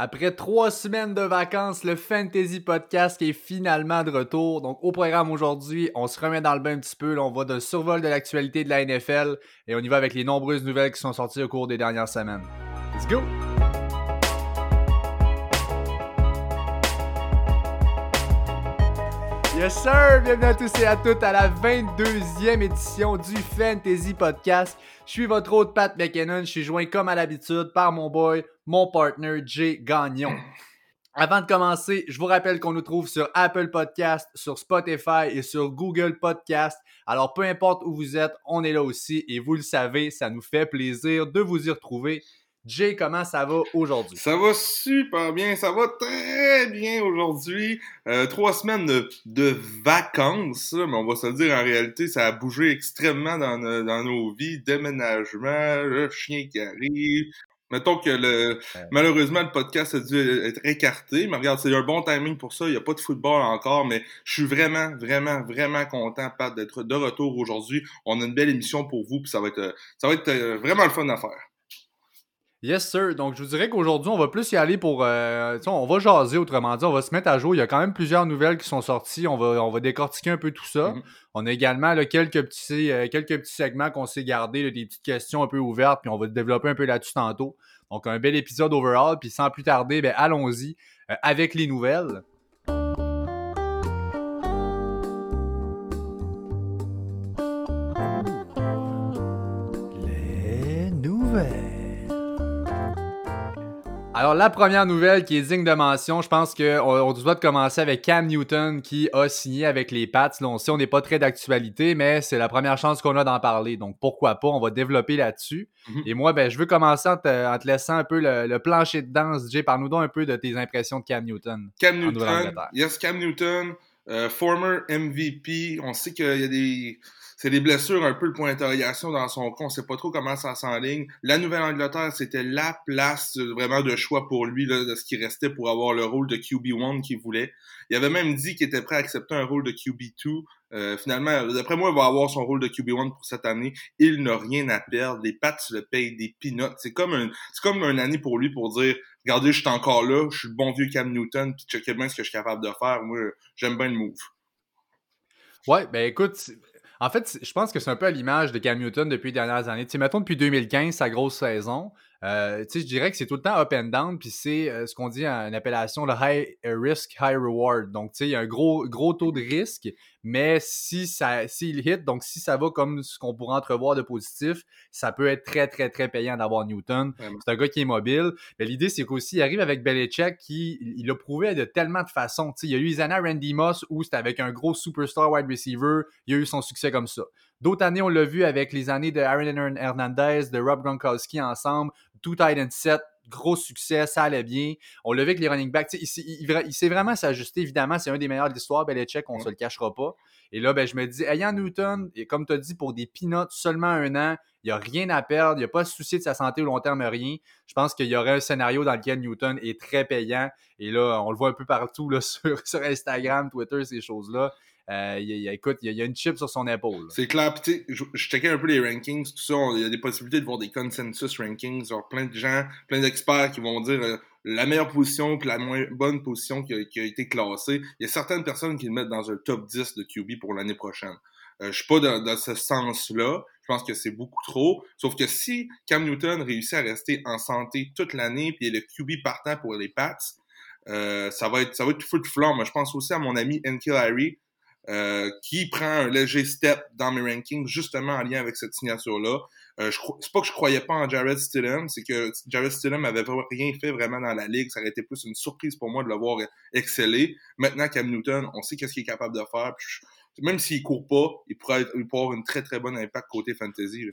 Après trois semaines de vacances, le Fantasy Podcast est finalement de retour. Donc, au programme aujourd'hui, on se remet dans le bain un petit peu. on va de survol de l'actualité de la NFL et on y va avec les nombreuses nouvelles qui sont sorties au cours des dernières semaines. Let's go! Yes sir! Bienvenue à tous et à toutes à la 22e édition du Fantasy Podcast. Je suis votre hôte Pat McKinnon. Je suis joint comme à l'habitude par mon boy, mon partner Jay Gagnon. Avant de commencer, je vous rappelle qu'on nous trouve sur Apple Podcast, sur Spotify et sur Google Podcast. Alors peu importe où vous êtes, on est là aussi et vous le savez, ça nous fait plaisir de vous y retrouver. Jay, comment ça va aujourd'hui? Ça va super bien, ça va très bien aujourd'hui. Euh, trois semaines de, vacances, mais on va se dire en réalité, ça a bougé extrêmement dans, nos vies. Déménagement, le chien qui arrive. Mettons que le, malheureusement le podcast a dû être écarté, mais regarde, c'est un bon timing pour ça. Il n'y a pas de football encore, mais je suis vraiment, vraiment, vraiment content, Pat, d'être de retour aujourd'hui. On a une belle émission pour vous, puis ça va être, ça va être euh, vraiment le fun à faire. Yes, sir. Donc, je vous dirais qu'aujourd'hui, on va plus y aller pour. Euh, on va jaser, autrement dit. On va se mettre à jour. Il y a quand même plusieurs nouvelles qui sont sorties. On va, on va décortiquer un peu tout ça. Mm-hmm. On a également quelques, petits, euh, quelques petits segments qu'on s'est gardés, des petites questions un peu ouvertes, puis on va développer un peu là-dessus tantôt. Donc, un bel épisode overall. Puis sans plus tarder, ben, allons-y euh, avec les nouvelles. Alors, la première nouvelle qui est digne de mention, je pense qu'on on doit commencer avec Cam Newton qui a signé avec les Pats. Là, on sait on n'est pas très d'actualité, mais c'est la première chance qu'on a d'en parler. Donc, pourquoi pas? On va développer là-dessus. Mhm. Et moi, ben, je veux commencer en te, laissant un peu le, plancher de danse. Jay, parle-nous donc un peu de tes impressions de Cam Newton. Cam Newton, yes, Cam Newton, euh, former MVP. On sait qu'il y a des c'est des blessures, un peu le point d'interrogation dans son cas. On sait pas trop comment ça s'enligne. La Nouvelle-Angleterre, c'était la place euh, vraiment de choix pour lui, là, de ce qui restait pour avoir le rôle de QB1 qu'il voulait. Il avait même dit qu'il était prêt à accepter un rôle de QB2. Euh, finalement, d'après moi, il va avoir son rôle de QB1 pour cette année. Il n'a rien à perdre. Les Pats le payent des peanuts. C'est comme un, c'est comme une année pour lui pour dire, regardez, je suis encore là, je suis le bon vieux Cam Newton, puis checkez bien ce que je suis capable de faire. Moi, j'aime bien le move. Ouais, ben écoute, en fait, je pense que c'est un peu à l'image de Cam Newton depuis les dernières années. Tu sais, mettons depuis 2015, sa grosse saison, euh, je dirais que c'est tout le temps up and down, puis c'est euh, ce qu'on dit en appellation le high risk, high reward. Donc, tu sais, il y a un gros, gros taux de risque, mais si ça s'il hit, donc si ça va comme ce qu'on pourrait entrevoir de positif, ça peut être très, très, très payant d'avoir Newton. C'est un gars qui est mobile. Mais l'idée, c'est qu'aussi, il arrive avec Belichick qui il a prouvé de tellement de façons. Tu sais, il y a eu années Randy Moss où c'était avec un gros superstar wide receiver, il a eu son succès comme ça. D'autres années, on l'a vu avec les années de Aaron Hernandez, de Rob Gronkowski ensemble, tout tight 7, gros succès, ça allait bien. On l'a vu avec les running backs. Il, il, sait vraiment s'ajuster, évidemment. C'est un des meilleurs de l'histoire, Belichick, on ne se le cachera pas. Et là, ben, je me dis, ayant Newton, et comme tu as dit, pour des peanuts, seulement un an, il n'y a rien à perdre, il n'y a pas de souci de sa santé au long terme, rien. Je pense qu'il y aurait un scénario dans lequel Newton est très payant. Et là, on le voit un peu partout là, sur, sur Instagram, Twitter, ces choses-là. Euh, il, il y a une chip sur son épaule. C'est clair. Puis, je, checkais un peu les rankings, tout ça. Il y a des possibilités de voir des consensus rankings. Genre, plein de gens, plein d'experts qui vont dire euh, la meilleure position puis la moins bonne position qui a, été classée. Il y a certaines personnes qui le mettent dans un top 10 de QB pour l'année prochaine. Euh, je suis pas dans, ce sens-là. Je pense que c'est beaucoup trop. Sauf que si Cam Newton réussit à rester en santé toute l'année puis le QB partant pour les Pats, euh, ça va être ça va être fou de flamme. Je pense aussi à mon ami Enkil Harry, euh, qui prend un léger step dans mes rankings, justement en lien avec cette signature-là. Euh, c'est pas que je croyais pas en Jared Stidham, c'est que Jared Stidham avait rien fait vraiment dans la ligue. Ça aurait été plus une surprise pour moi de le voir exceller. Maintenant, Cam Newton, on sait qu'est-ce qu'il est capable de faire. même s'il court pas, il pourrait, il pourrait avoir une très très bonne impact côté fantasy.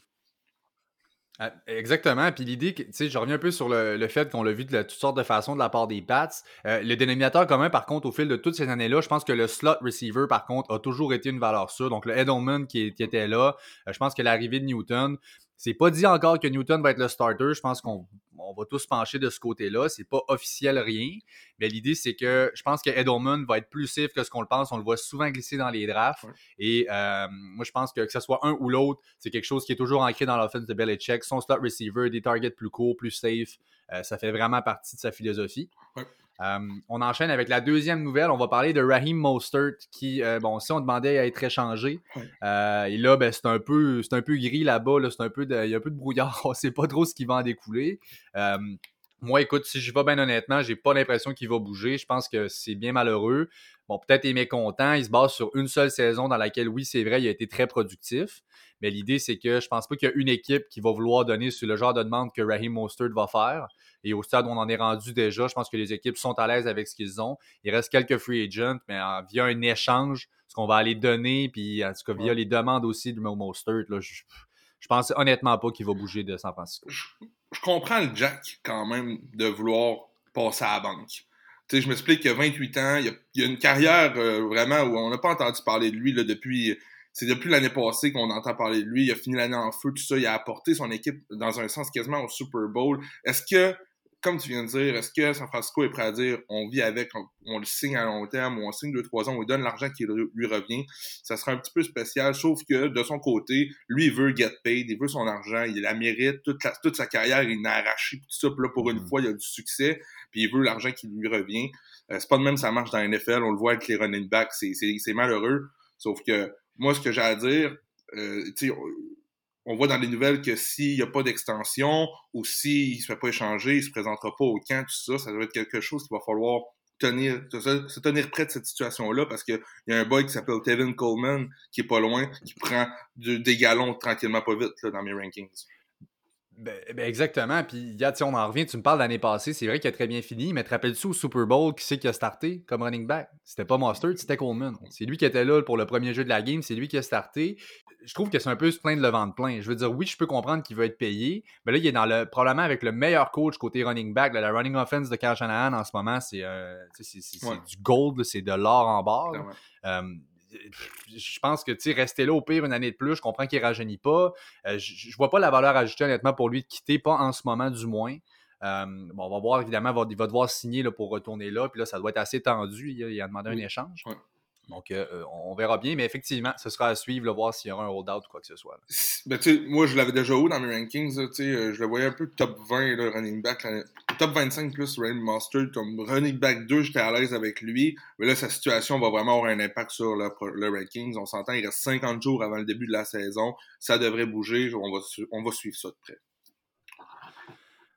Ah, exactement. Puis l'idée, tu sais, je reviens un peu sur le, fait qu'on l'a vu de toutes sortes de façons de la part des Pats. Euh, le dénominateur commun, par contre, au fil de toutes ces années-là, je pense que le slot receiver, par contre, a toujours été une valeur sûre. Donc le Edelman qui, était là, euh, je pense que l'arrivée de Newton, c'est pas dit encore que Newton va être le starter. Je pense qu'on va tous pencher de ce côté-là. C'est pas officiel rien, mais l'idée, c'est que je pense que Edelman va être plus safe que ce qu'on le pense. On le voit souvent glisser dans les drafts. Et euh, moi, je pense que que ce soit un ou l'autre, c'est quelque chose qui est toujours ancré dans l'offense de Belichick. Son slot receiver, des targets plus courts, plus safe, euh, ça fait vraiment partie de sa philosophie. Euh, on enchaîne avec la deuxième nouvelle. On va parler de Raheem Mostert qui, euh, bon, si on demandait à être échangé, et là, ben, c'est un peu, c'est un peu gris là-bas. Là, c'est un peu, il y a un peu de brouillard. On ne sait pas trop ce qui va en découler. Moi, écoute, si je vais bien honnêtement, j'ai pas l'impression qu'il va bouger. Je pense que c'est bien malheureux. Bon, peut-être il est mécontent. Il se base sur une seule saison dans laquelle, oui, c'est vrai, il a été très productif. Mais l'idée, c'est que je pense pas qu'il y a une équipe qui va vouloir donner sur le genre de demande que Raheem Mostert va faire. Et au stade où on en est rendu déjà, je pense que les équipes sont à l'aise avec ce qu'ils ont. Il reste quelques free agents, mais via un échange, ce qu'on va aller donner, puis en tout cas via les demandes aussi de Mostert, là, je, je pense honnêtement pas qu'il va bouger de San Francisco. Je, comprends le Jack quand même de vouloir passer à la banque. Tu sais, je m'explique qu'il a 28 ans, il y a, une carrière euh, vraiment où on n'a pas entendu parler de lui depuis c'est depuis l'année passée qu'on entend parler de lui. Il a fini l'année en feu, tout ça. Il a apporté son équipe dans un sens quasiment au Super Bowl. Est-ce que, comme tu viens de dire, est-ce que San Francisco est prêt à dire on vit avec, on, le signe à long terme, ou on signe deux, trois ans, on lui donne l'argent qui lui revient? Ça sera un petit peu spécial, sauf que de son côté, lui, il veut get paid, il veut son argent, il la mérite, toute, toute sa carrière, il a arraché tout ça. Puis là, pour une mm. fois, il a du succès, puis il veut l'argent qui lui revient. Euh, c'est pas de même ça marche dans la NFL, on le voit avec les running backs, c'est malheureux. Sauf que moi, ce que j'ai à dire, euh, on voit dans les nouvelles que s'il n'y a pas d'extension ou s'il ne se fait pas échanger, il ne se présentera pas au camp, tout ça, ça doit être quelque chose qu'il va falloir tenir, se tenir près de cette situation-là parce qu'il y a un boy qui s'appelle Tevin Coleman qui est pas loin, qui prend des galons tranquillement pas vite là, dans mes rankings. Ben, ben, exactement. Puis, on en revient. Tu me parles l'année passée. C'est vrai qu'il a très bien fini. Mais te rappelles-tu au Super Bowl qui c'est qui a starté comme running back? C'était pas Mustard, c'était Coleman. C'est lui qui était là pour le premier jeu de la game. C'est lui qui a starté. Je trouve que c'est un peu se plaindre le vent de plein. Je veux dire, oui, je peux comprendre qu'il veut être payé. Mais là, il est dans le probablement avec le meilleur coach côté running back. la running offense de Kyle Shanahan en ce moment, c'est euh, du gold, c'est de l'or en barre je pense que, rester là au pire une année de plus, je comprends qu'il ne rajeunit pas. Euh, je, ne vois pas la valeur ajoutée, honnêtement, pour lui de quitter, pas en ce moment du moins. Euh, bon, on va voir, évidemment, il va, devoir signer là, pour retourner là. Puis là, ça doit être assez tendu. Il a, demandé un échange. Donc, euh, euh, on verra bien, mais effectivement, ce sera à suivre, voir s'il y aura un holdout ou quoi que ce soit. Ben, moi, je l'avais déjà haut dans mes rankings. Euh, je le voyais un peu top 20, le running back. top 25 plus Rain Master. Comme running back 2, j'étais à l'aise avec lui. Mais là, sa situation va vraiment avoir un impact sur le, rankings. On s'entend, il reste 50 jours avant le début de la saison. Ça devrait bouger. On va suivre ça de près.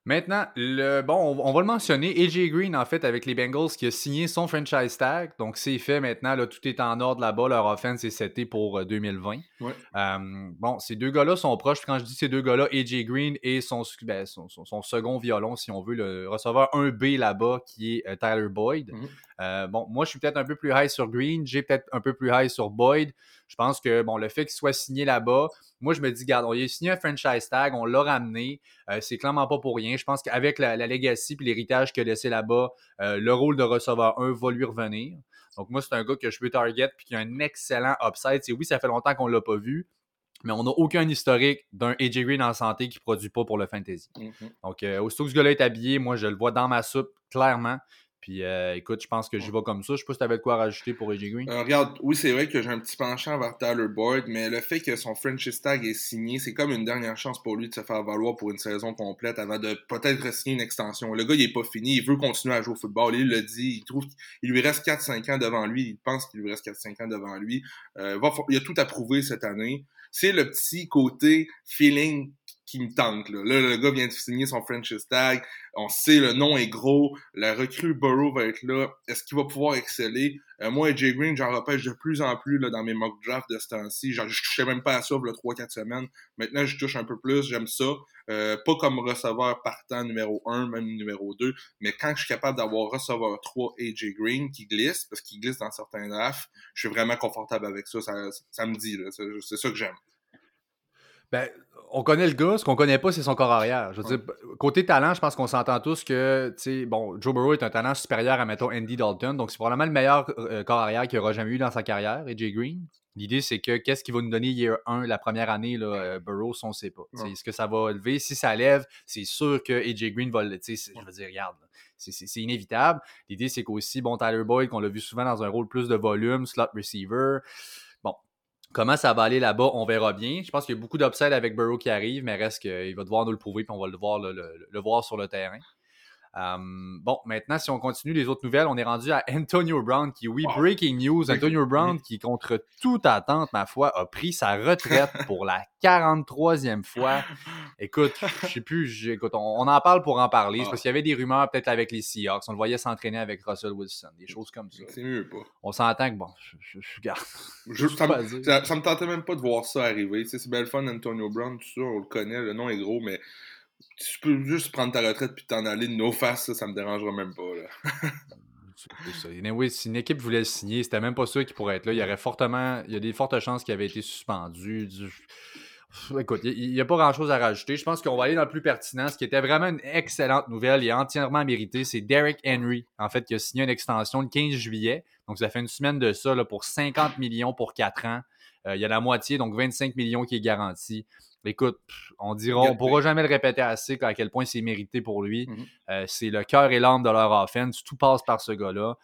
Maintenant, le, bon, on, va le mentionner. AJ Green, en fait, avec les Bengals, qui a signé son franchise tag. Donc, c'est fait maintenant. Là, tout est en ordre là-bas. Leur offense est setée pour 2020. Euh, euh, bon, ces deux gars-là sont proches. Quand je dis ces deux gars-là, AJ Green et son, ben, son, second violon, si on veut, le receveur 1B là-bas, qui est euh, Tyler Boyd. Mhm. bon, moi, je suis peut-être un peu plus high sur Green. J'ai peut-être un peu plus high sur Boyd. Je pense que, bon, le fait qu'il soit signé là-bas, moi, je me dis, regarde, on a signé un franchise tag, on l'a ramené. Euh, c'est clairement pas pour rien. Je pense qu'avec la, legacy et l'héritage qu'il a laissé là-bas, euh, le rôle de receveur 1 va lui revenir. Donc, moi, c'est un gars que je veux target puis qui a un excellent upside. Et oui, ça fait longtemps qu'on ne l'a pas vu, mais on n'a aucun historique d'un AJ Green en santé qui ne produit pas pour le fantasy. Mm-hmm. Donc, euh, aussitôt que ce gars-là est habillé, moi, je le vois dans ma soupe, clairement. Puis euh, écoute, je pense que j'y vais comme ça. Je sais pas si tu avais de quoi rajouter pour AJ Green. Euh, regarde, oui, c'est vrai que j'ai un petit penchant vers Tyler Boyd, mais le fait que son franchise tag est signé, c'est comme une dernière chance pour lui de se faire valoir pour une saison complète avant de peut-être signer une extension. Le gars, il est pas fini, il veut continuer à jouer au football. Il le dit, il trouve qu'il lui reste 4-5 ans devant lui. Il pense qu'il lui reste 4-5 ans devant lui. Euh, il a tout à prouver cette année. C'est le petit côté feeling qui me tente. Là. le gars vient de signer son franchise tag. On sait, le nom est gros. La recrue Burrow va être là. Est-ce qu'il va pouvoir exceller? Euh, moi, Jay Green, j'en repêche de plus en plus là, dans mes mock drafts de ce temps-ci. Je touchais même pas à ça le 3-4 semaines. Maintenant, je touche un peu plus. J'aime ça. Euh, pas comme receveur partant numéro 1, même numéro 2. Mais quand je suis capable d'avoir receveur 3 AJ Green qui glisse, parce qu'il glisse dans certains drafts, je suis vraiment confortable avec ça. Ça, ça me dit. C'est ça que j'aime. Ben, on connaît le gars, ce qu'on connaît pas, c'est son corps arrière. Je veux dire, côté talent, je pense qu'on s'entend tous que, tu sais, bon, Joe Burrow est un talent supérieur à, mettons, Andy Dalton, donc c'est probablement le meilleur euh, corps arrière qu'il aura jamais eu dans sa carrière, AJ Green. L'idée, c'est que qu'est-ce qui va nous donner year 1, la première année, là, euh, Burrows, on ne sait pas. Est-ce que ça va lever? Si ça lève, c'est sûr que AJ Green va le. Je veux dire, regarde, c'est inévitable. L'idée, c'est qu'aussi, bon, Tyler Boyd, qu'on l'a vu souvent dans un rôle plus de volume, slot receiver. Comment ça va aller là-bas, on verra bien. Je pense qu'il y a beaucoup d'upside avec Burrow qui arrive, mais reste qu'il va devoir nous le prouver, puis on va le voir sur le terrain bon, maintenant, si on continue les autres nouvelles, on est rendu à Antonio Brown qui, oui, breaking news, Antonio Brown qui, contre toute attente, ma foi, a pris sa retraite pour la 43e fois. Écoute, je sais plus, écoute, on, en parle pour en parler. C'est parce qu'il y avait des rumeurs peut-être avec les Seahawks. On le voyait s'entraîner avec Russell Wilson, des choses comme ça. C'est mieux pas. On s'entend que, bon, je, je, garde. ça, me tentait même pas de voir ça arriver. C'est belle fun, Antonio Brown, tout ça, on le connaît, le nom est gros, mais tu peux juste prendre ta retraite puis t'en aller de nos faces, ça, ça me dérangera même pas. Là. si une équipe voulait le signer, c'était même pas sûr qu'il pourrait être là. Il y aurait fortement, il y a des fortes chances qu'il avait été suspendu. Écoute, il n'y a pas grand-chose à rajouter. Je pense qu'on va aller dans le plus pertinent. Ce qui était vraiment une excellente nouvelle et entièrement méritée, c'est Derek Henry, en fait, qui a signé une extension le 15 juillet. Donc, ça fait une semaine de ça là, pour 50 millions pour 4 ans. Euh, il y a la moitié, donc 25 millions qui est garanti. Écoute, on dira, on pourra jamais le répéter assez à quel point c'est mérité pour lui. Mhm. Euh, c'est le cœur et l'âme de leur offense. Tout passe par ce gars-là.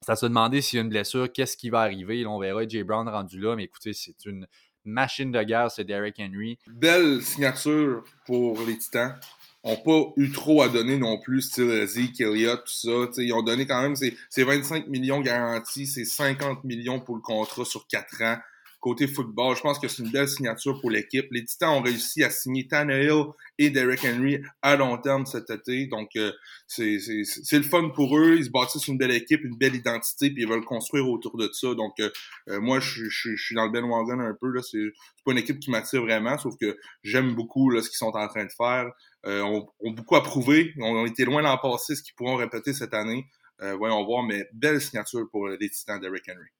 Ça se demander s'il y a une blessure, qu'est-ce qui va arriver. on verra Jay Brown rendu là, mais écoutez, c'est une machine de guerre, c'est Derek Henry. Belle signature pour les Titans. Ils n'ont pas eu trop à donner non plus, style Zeke, Elliott, tout ça. ils ont donné quand même ces 25 millions garantis, c'est 50 millions pour le contrat sur 4 ans côté football. Je pense que c'est une belle signature pour l'équipe. Les Titans ont réussi à signer Tannehill et Derek Henry à long terme cet été. Donc, euh, c'est le fun pour eux. Ils se bâtissent une belle équipe, une belle identité, puis ils veulent construire autour de ça. Donc, euh, euh, moi, je, suis dans le Ben Wagon un peu. C'est pas une équipe qui m'attire vraiment, sauf que j'aime beaucoup là, ce qu'ils sont en train de faire. Euh, on, on beaucoup approuvé. On, on été loin l'an passé, ce qu'ils pourront répéter cette année. voyons voir, mais belle signature pour les Titans, Derek Henry.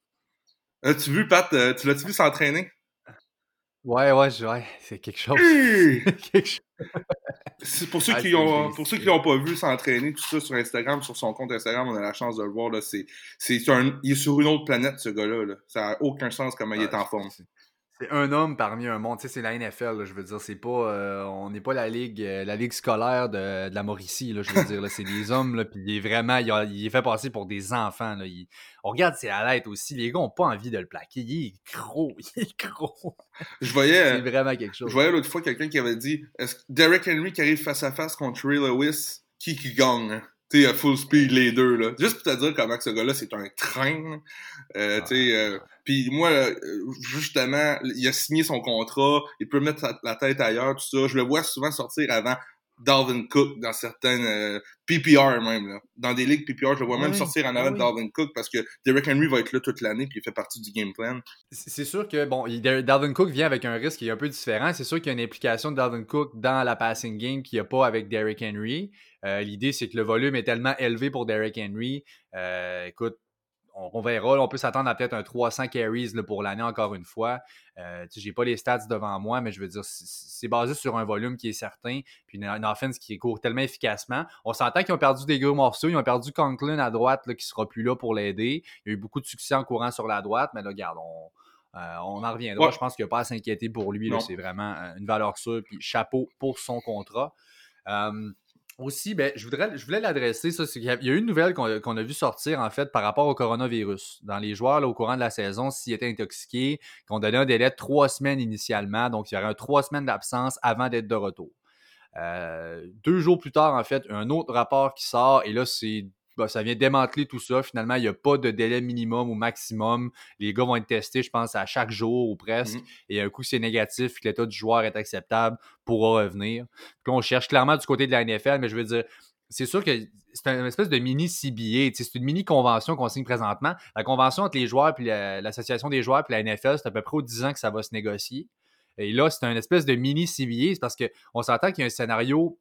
As-tu vu, Pat, euh, tu l'as-tu vu s'entraîner? Ouais, ouais, ouais, c'est quelque chose. c'est pour ceux qui ont, pour ceux qui l'ont pas vu s'entraîner, tout ça sur Instagram, sur son compte Instagram, on a la chance de le voir. Là, c'est, c'est un, il est sur une autre planète, ce gars-là. Là. Ça n'a aucun sens comment il est en forme. C'est un homme parmi un monde. Tu sais, c'est la NFL, je veux dire. C'est pas, euh, on n'est pas la ligue, euh, la ligue scolaire de, la Mauricie, là, je veux dire. C'est des hommes, là, puis il est vraiment, il, est fait passer pour des enfants. Là. on regarde ses lettres aussi. Les gars n'ont pas envie de le plaquer. Il est gros, il est gros. Je voyais, c'est vraiment quelque chose. Je voyais l'autre fois quelqu'un qui avait dit, est-ce que Derek Henry qui arrive face à face contre Ray Lewis, qui qui gagne? Tu à full speed les deux là. Juste pour te dire comment ce gars-là c'est un train. Euh, tu euh, puis moi euh, justement, il a signé son contrat, il peut mettre la tête ailleurs tout ça. Je le vois souvent sortir avant Dalvin Cook dans certaines euh, PPR même. Là. Dans des ligues PPR, je le vois même sortir en avant de Dalvin Cook parce que Derrick Henry va être là toute l'année puis il fait partie du game plan. C'est sûr que bon, Dalvin Cook vient avec un risque qui est un peu différent. C'est sûr qu'il y a une implication de Dalvin Cook dans la passing game qu'il n'y a pas avec Derrick Henry. Euh, l'idée, c'est que le volume est tellement élevé pour Derrick Henry. Euh, écoute, on, verra. on peut s'attendre à peut-être un 300 carries pour l'année, encore une fois. Euh, je n'ai pas les stats devant moi, mais je veux dire, c'est basé sur un volume qui est certain, puis une, offense qui court tellement efficacement. On s'entend qu'ils ont perdu des gros morceaux. Ils ont perdu Conklin à droite, là, qui ne sera plus là pour l'aider. Il y a eu beaucoup de succès en courant sur la droite, mais là, regarde, on, euh, en reviendra. Je pense qu'il n'y a pas à s'inquiéter pour lui. C'est vraiment euh, une valeur sûre. Puis chapeau pour son contrat. Aussi, ben, je, voudrais, je voulais l'adresser. Ça, il y a eu une nouvelle qu'on, a vu sortir en fait par rapport au coronavirus. Dans les joueurs, au courant de la saison, s'ils étaient intoxiqués, qu'on donnait un délai de trois semaines initialement. Donc, il y aurait un trois semaines d'absence avant d'être de retour. Euh, deux jours plus tard, en fait, un autre rapport qui sort, et là, c'est bah, ça vient démanteler tout ça. Finalement, il n'y a pas de délai minimum ou maximum. Les gars vont être testés, je pense, à chaque jour ou presque. Mm-hmm. Et un coup, c'est négatif, que l'état du joueur est acceptable, pourra revenir. Puis on cherche clairement du côté de la NFL, mais je veux dire, c'est sûr que c'est une espèce de mini CBA, c'est une mini convention qu'on signe présentement. La convention entre les joueurs puis l'association des joueurs puis la NFL, c'est à peu près aux 10 ans que ça va se négocier. Et là, c'est une espèce de mini CBA, c'est parce qu'on s'entend qu'il y a un scénario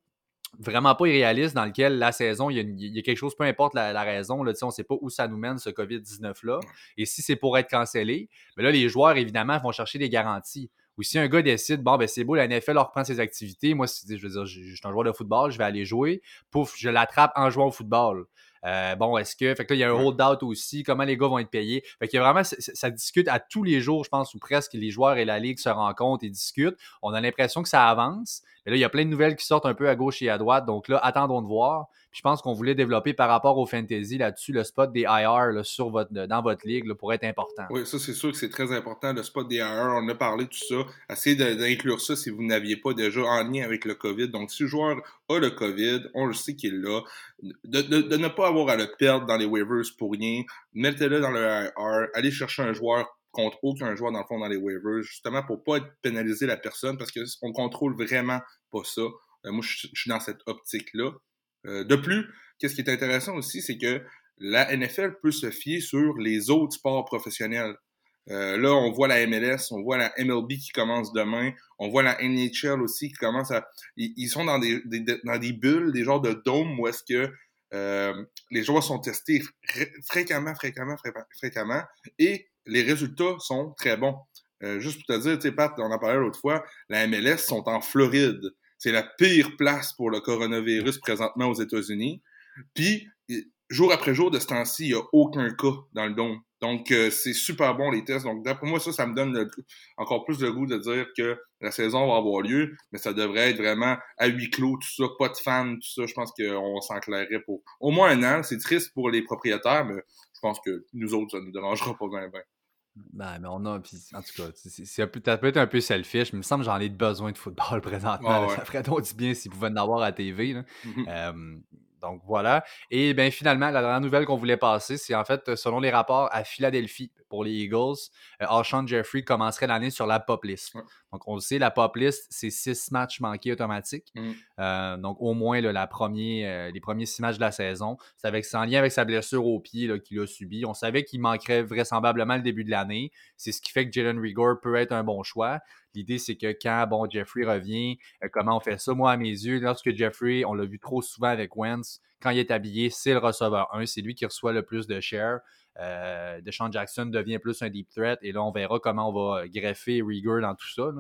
vraiment pas irréaliste dans lequel la saison, il y a, quelque chose, peu importe la, raison, là, on ne sait pas où ça nous mène, ce COVID-19-là. Et si c'est pour être cancellé, mais là, les joueurs, évidemment, vont chercher des garanties. Ou si un gars décide, bon, ben c'est beau, la NFL reprend ses activités, moi, je veux dire, je, suis un joueur de football, je vais aller jouer, pouf, je l'attrape en jouant au football. Euh, bon, est-ce que. Fait que là, il y a un hold-out aussi. Comment les gars vont être payés? Fait qu'il y a vraiment. Ça, discute à tous les jours, je pense, où presque les joueurs et la ligue se rencontrent et discutent. On a l'impression que ça avance. Mais là, il y a plein de nouvelles qui sortent un peu à gauche et à droite. Donc là, attendons de voir. Je pense qu'on voulait développer par rapport au fantasy là-dessus le spot des IR sur votre, dans votre ligue pour être important. Oui, ça, c'est sûr que c'est très important, le spot des IR. On a parlé de tout ça. Essayez d'inclure ça si vous n'aviez pas déjà en lien avec le COVID. Donc, si le joueur a le COVID, on le sait qu'il est là. De, ne pas avoir à le perdre dans les waivers pour rien. Mettez-le dans le IR. Allez chercher un joueur contre aucun joueur dans le fond dans les waivers, justement pour pas pénaliser la personne parce qu'on contrôle vraiment pas ça. Euh, moi, je, suis dans cette optique-là. Euh, de plus, qu'est-ce qui est intéressant aussi, c'est que la NFL peut se fier sur les autres sports professionnels. Euh, là, on voit la MLS, on voit la MLB qui commence demain, on voit la NHL aussi qui commence à... Ils, sont dans des, bulles, des genres de dômes où est-ce que euh, les joueurs sont testés fréquemment, fréquemment, fréquemment, et les résultats sont très bons. Juste pour te dire, tu sais, Pat, on en parlait l'autre fois, la MLS sont en Floride. C'est la pire place pour le coronavirus présentement aux États-Unis. Puis, jour après jour de ce temps-ci, il n'y a aucun cas dans le dôme. Donc, euh, c'est super bon les tests. Donc, d'après moi, ça, ça me donne encore plus le goût de dire que la saison va avoir lieu, mais ça devrait être vraiment à huis clos, tout ça, pas de fans, tout ça. Je pense qu'on s'en clairait pour au moins un an. C'est triste pour les propriétaires, mais je pense que nous autres, ça ne nous dérangera pas bien. bien. Ben, mais on a. en tout cas, c'est peut être un peu selfish, mais il me semble que j'en ai besoin de football présentement. Ça ferait donc du bien s'ils pouvaient en avoir à TV. Là. Donc voilà. Et bien finalement, la dernière nouvelle qu'on voulait passer, c'est en fait, selon les rapports à Philadelphie pour les Eagles, euh, Alshon Jeffrey commencerait l'année sur la pop list. Donc on le sait, la pop list, c'est six matchs manqués automatiques. Mmh. Euh, donc au moins la euh, les premiers six matchs de la saison. C'est avec, en lien avec sa blessure au pied qu'il a subi. On savait qu'il manquerait vraisemblablement le début de l'année. C'est ce qui fait que Jalen Rigor peut être un bon choix. L'idée, c'est que quand bon, Jeffrey revient, euh, comment on fait ça? Moi, à mes yeux, lorsque Jeffrey, on l'a vu trop souvent avec Wentz, quand il est habillé, c'est le receveur 1, c'est lui qui reçoit le plus de share. Euh, Deshaun Jackson devient plus un deep threat et là, on verra comment on va greffer Rieger dans tout ça.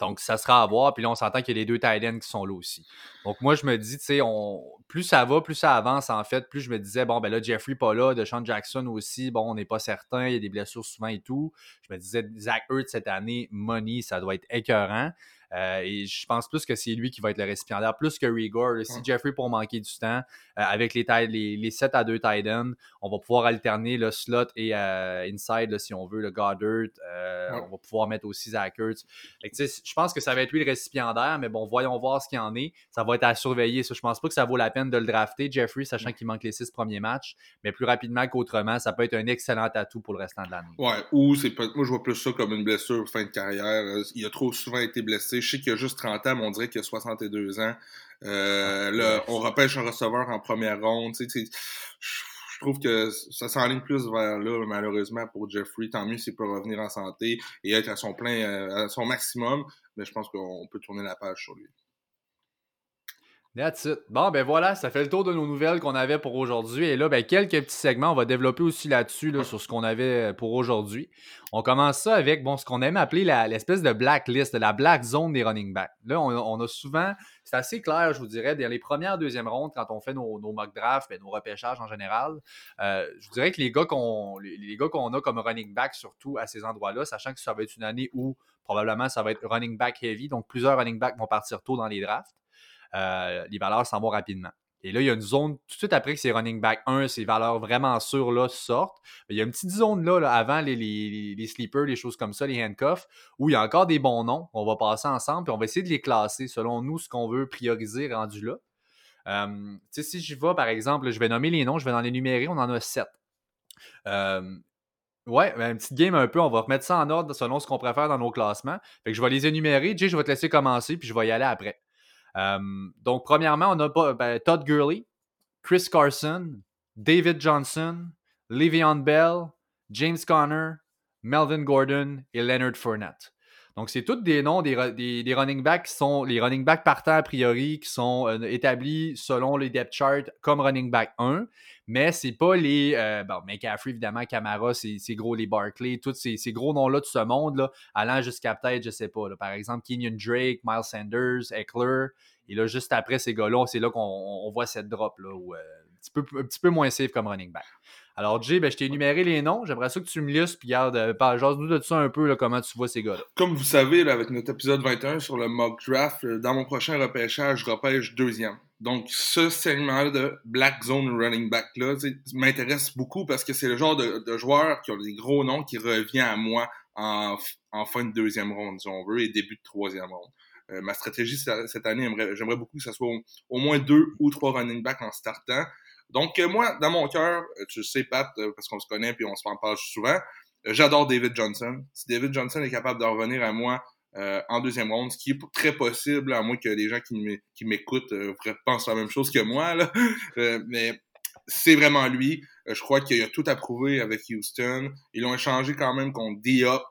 Donc, ça sera à voir. Puis là, on s'entend qu'il y a les deux tight qui sont là aussi. Donc, moi, je me dis, tu sais, on... plus ça va, plus ça avance, en fait. Plus je me disais, bon, ben là, Jeffrey pas là, Deshaun Jackson aussi, bon, on n'est pas certain, il y a des blessures souvent et tout. Je me disais, Zach Hurt cette année, money, ça doit être écœurant. Euh, et je pense plus que c'est lui qui va être le récipiendaire, plus que Rigor. Si Jeffrey pour manquer du temps, euh, avec les, les, les 7 à 2 tight ends, on va pouvoir alterner le slot et euh, inside, si on veut, le Goddard. On va pouvoir mettre aussi Zach Ertz. je pense que ça va être lui le récipiendaire, mais bon, voyons voir ce qu'il en est. Ça va être à surveiller. Ça, je pense pas que ça vaut la peine de le drafter, Jeffrey, sachant qu'il manque les six premiers matchs. Mais plus rapidement qu'autrement, ça peut être un excellent atout pour le restant de l'année. Ouais, ou c'est moi je vois plus ça comme une blessure fin de carrière. Il a trop souvent été blessé je sais qu'il a juste 30 ans, mais on dirait qu'il a 62 ans. Euh, là, on repêche un receveur en première ronde. je trouve que ça s'enligne plus vers là, malheureusement, pour Jeffrey. Tant mieux s'il peut revenir en santé et être à son plein, euh, à son maximum. Mais je pense qu'on peut tourner la page sur lui. That's it. Bon, ben voilà, ça fait le tour de nos nouvelles qu'on avait pour aujourd'hui. Et là, ben, quelques petits segments, on va développer aussi là-dessus, là, sur ce qu'on avait pour aujourd'hui. On commence ça avec bon, ce qu'on aime appeler l'espèce de blacklist, la black zone des running backs. Là, on, a souvent, c'est assez clair, je vous dirais, dans les premières, deuxièmes rondes, quand on fait nos, mock drafts, ben, nos repêchages en général, euh, je vous dirais que les gars qu'on les, gars qu'on a comme running back, surtout à ces endroits-là, sachant que ça va être une année où probablement ça va être running back heavy, donc plusieurs running backs vont partir tôt dans les drafts. Euh, les valeurs s'en vont rapidement. Et là, il y a une zone tout de suite après que ces running back 1, ces valeurs vraiment sûres là sortent. Il y a une petite zone là, avant les, les, sleepers, les choses comme ça, les handcuffs, où il y a encore des bons noms. On va passer ensemble puis on va essayer de les classer selon nous ce qu'on veut prioriser rendu là. Euh, si je vais, par exemple, je vais nommer les noms, je vais en énumérer, on en a sept. Euh, ouais, ben, une petite game un peu, on va remettre ça en ordre selon ce qu'on préfère dans nos classements. Fait que je vais les énumérer. Jay, je vais te laisser commencer, puis je vais y aller après. Euh, donc, premièrement, on a ben, Todd Gurley, Chris Carson, David Johnson, Le'Veon Bell, James Conner, Melvin Gordon et Leonard Fournette. Donc, c'est tous des noms des, running backs qui sont les running backs partants a priori, qui sont euh, établis selon les depth charts comme running back 1, mais c'est pas les. Euh, bon, McCaffrey, évidemment, Camara, c'est gros, les Barclay, tous ces, gros noms-là de ce monde, là, allant jusqu'à peut-être, je sais pas, par exemple, Kenyon Drake, Miles Sanders, Eckler, Et là, juste après ces gars-là, c'est là qu'on voit cette drop, là, où, euh, un, un petit peu moins safe comme running back. Alors, Jay, ben, je t'ai énuméré les noms. J'aimerais ça que tu me listes, puis garde, euh, nous de ça un peu, là, comment tu vois ces gars-là. Comme vous savez, avec notre épisode 21 sur le mock draft, euh, dans mon prochain repêchage, je repêche deuxième. Donc, ce segment de Black Zone Running Back là m'intéresse beaucoup parce que c'est le genre de, de joueur qui a des gros noms qui revient à moi en, fin de deuxième ronde, si on veut, et début de troisième ronde. Euh, ma stratégie cette année, j'aimerais beaucoup que ce soit au, moins deux ou trois running backs en startant. Donc, euh, moi, dans mon cœur, euh, tu sais, Pat, euh, parce qu'on se connaît puis on se parle souvent, j'adore David Johnson. Si David Johnson est capable de revenir à moi en deuxième ronde, ce qui est très possible, à moins que les gens qui m'écoutent pensent la même chose que moi, là. mais c'est vraiment lui. je crois qu'il a tout approuvé avec Houston. Ils l'ont échangé quand même contre Diop.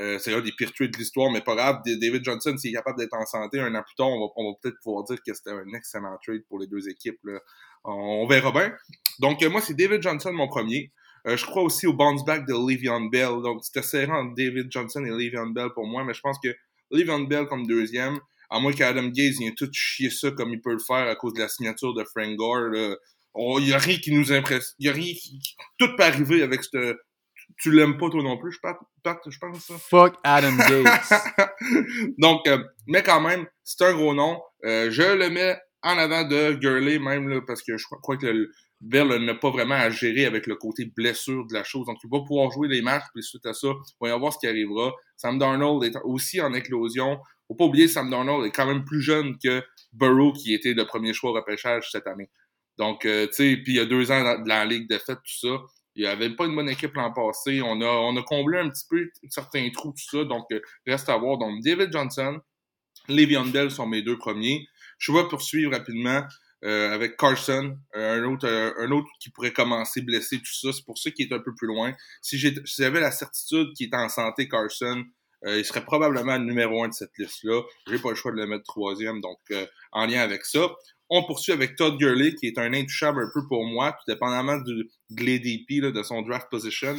Euh, c'est un des pires trades de l'histoire, mais pas grave. David Johnson, s'il est capable d'être en santé un an plus tard, on va, peut-être pouvoir dire que c'était un excellent trade pour les deux équipes. On, verra bien. Donc, euh, moi, c'est David Johnson, mon premier. Euh, je crois aussi au bounce back de Le'Veon Bell. Donc, c'était serré entre David Johnson et Le'Veon Bell pour moi, mais je pense que Le'Veon Bell comme deuxième, à moins qu'Adam Gaze vienne tout chier ça comme il peut le faire à cause de la signature de Frank Gore. Il n'y a rien qui nous impressionne. Il y a rien qui... Tout peut arriver avec ce tu l'aimes pas toi non plus, je pense, je pense ça. Fuck Adam Gates. Donc, euh, mais quand même, c'est un gros nom. Euh, je le mets en avant de Gurley même là, parce que je crois que le, Bell n'a pas vraiment à gérer avec le côté blessure de la chose. Donc, il va pouvoir jouer les matchs, puis suite à ça, on va voir ce qui arrivera. Sam Darnold est aussi en éclosion. Faut pas oublier, Sam Darnold est quand même plus jeune que Burrow, qui était le premier choix au repêchage cette année. Donc, euh, tu sais, puis il y a deux ans dans, la ligue de fait, tout ça. Il n'y avait pas une bonne équipe l'an passé. On a, on a comblé un petit peu certains trous, tout ça. Donc, euh, reste à voir. Donc, David Johnson, Le'Veon Bell sont mes deux premiers. Je vais poursuivre rapidement euh, avec Carson, euh, un, autre, un autre qui pourrait commencer blessé, tout ça. C'est pour ça qu'il est un peu plus loin. Si j'avais la certitude qu'il était en santé, Carson, il serait probablement le numéro un de cette liste-là. J'ai pas le choix de le mettre troisième, donc en lien avec ça. On poursuit avec Todd Gurley, qui est un intouchable un peu pour moi, tout dépendamment de, de l'ADP, de son draft position.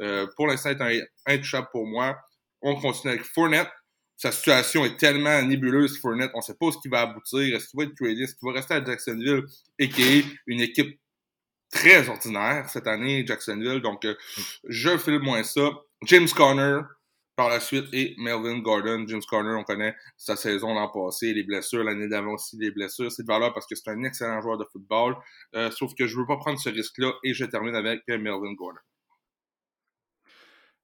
Euh, pour l'instant, est un intouchable pour moi. On continue avec Fournette. Sa situation est tellement nébuleuse, Fournette. On ne sait pas où ce qui va aboutir. Est-ce qu'il va être tradé? Est-ce qu'il va rester à Jacksonville? Et qui est une équipe très ordinaire cette année, Jacksonville. Donc, euh, je file moins ça. James Conner, par la suite et Melvin Gordon. James Conner, on connaît sa saison l'an passé, les blessures, l'année d'avant aussi, les blessures. C'est de valeur parce que c'est un excellent joueur de football. Euh, sauf que je ne veux pas prendre ce risque-là et je termine avec Melvin Gordon.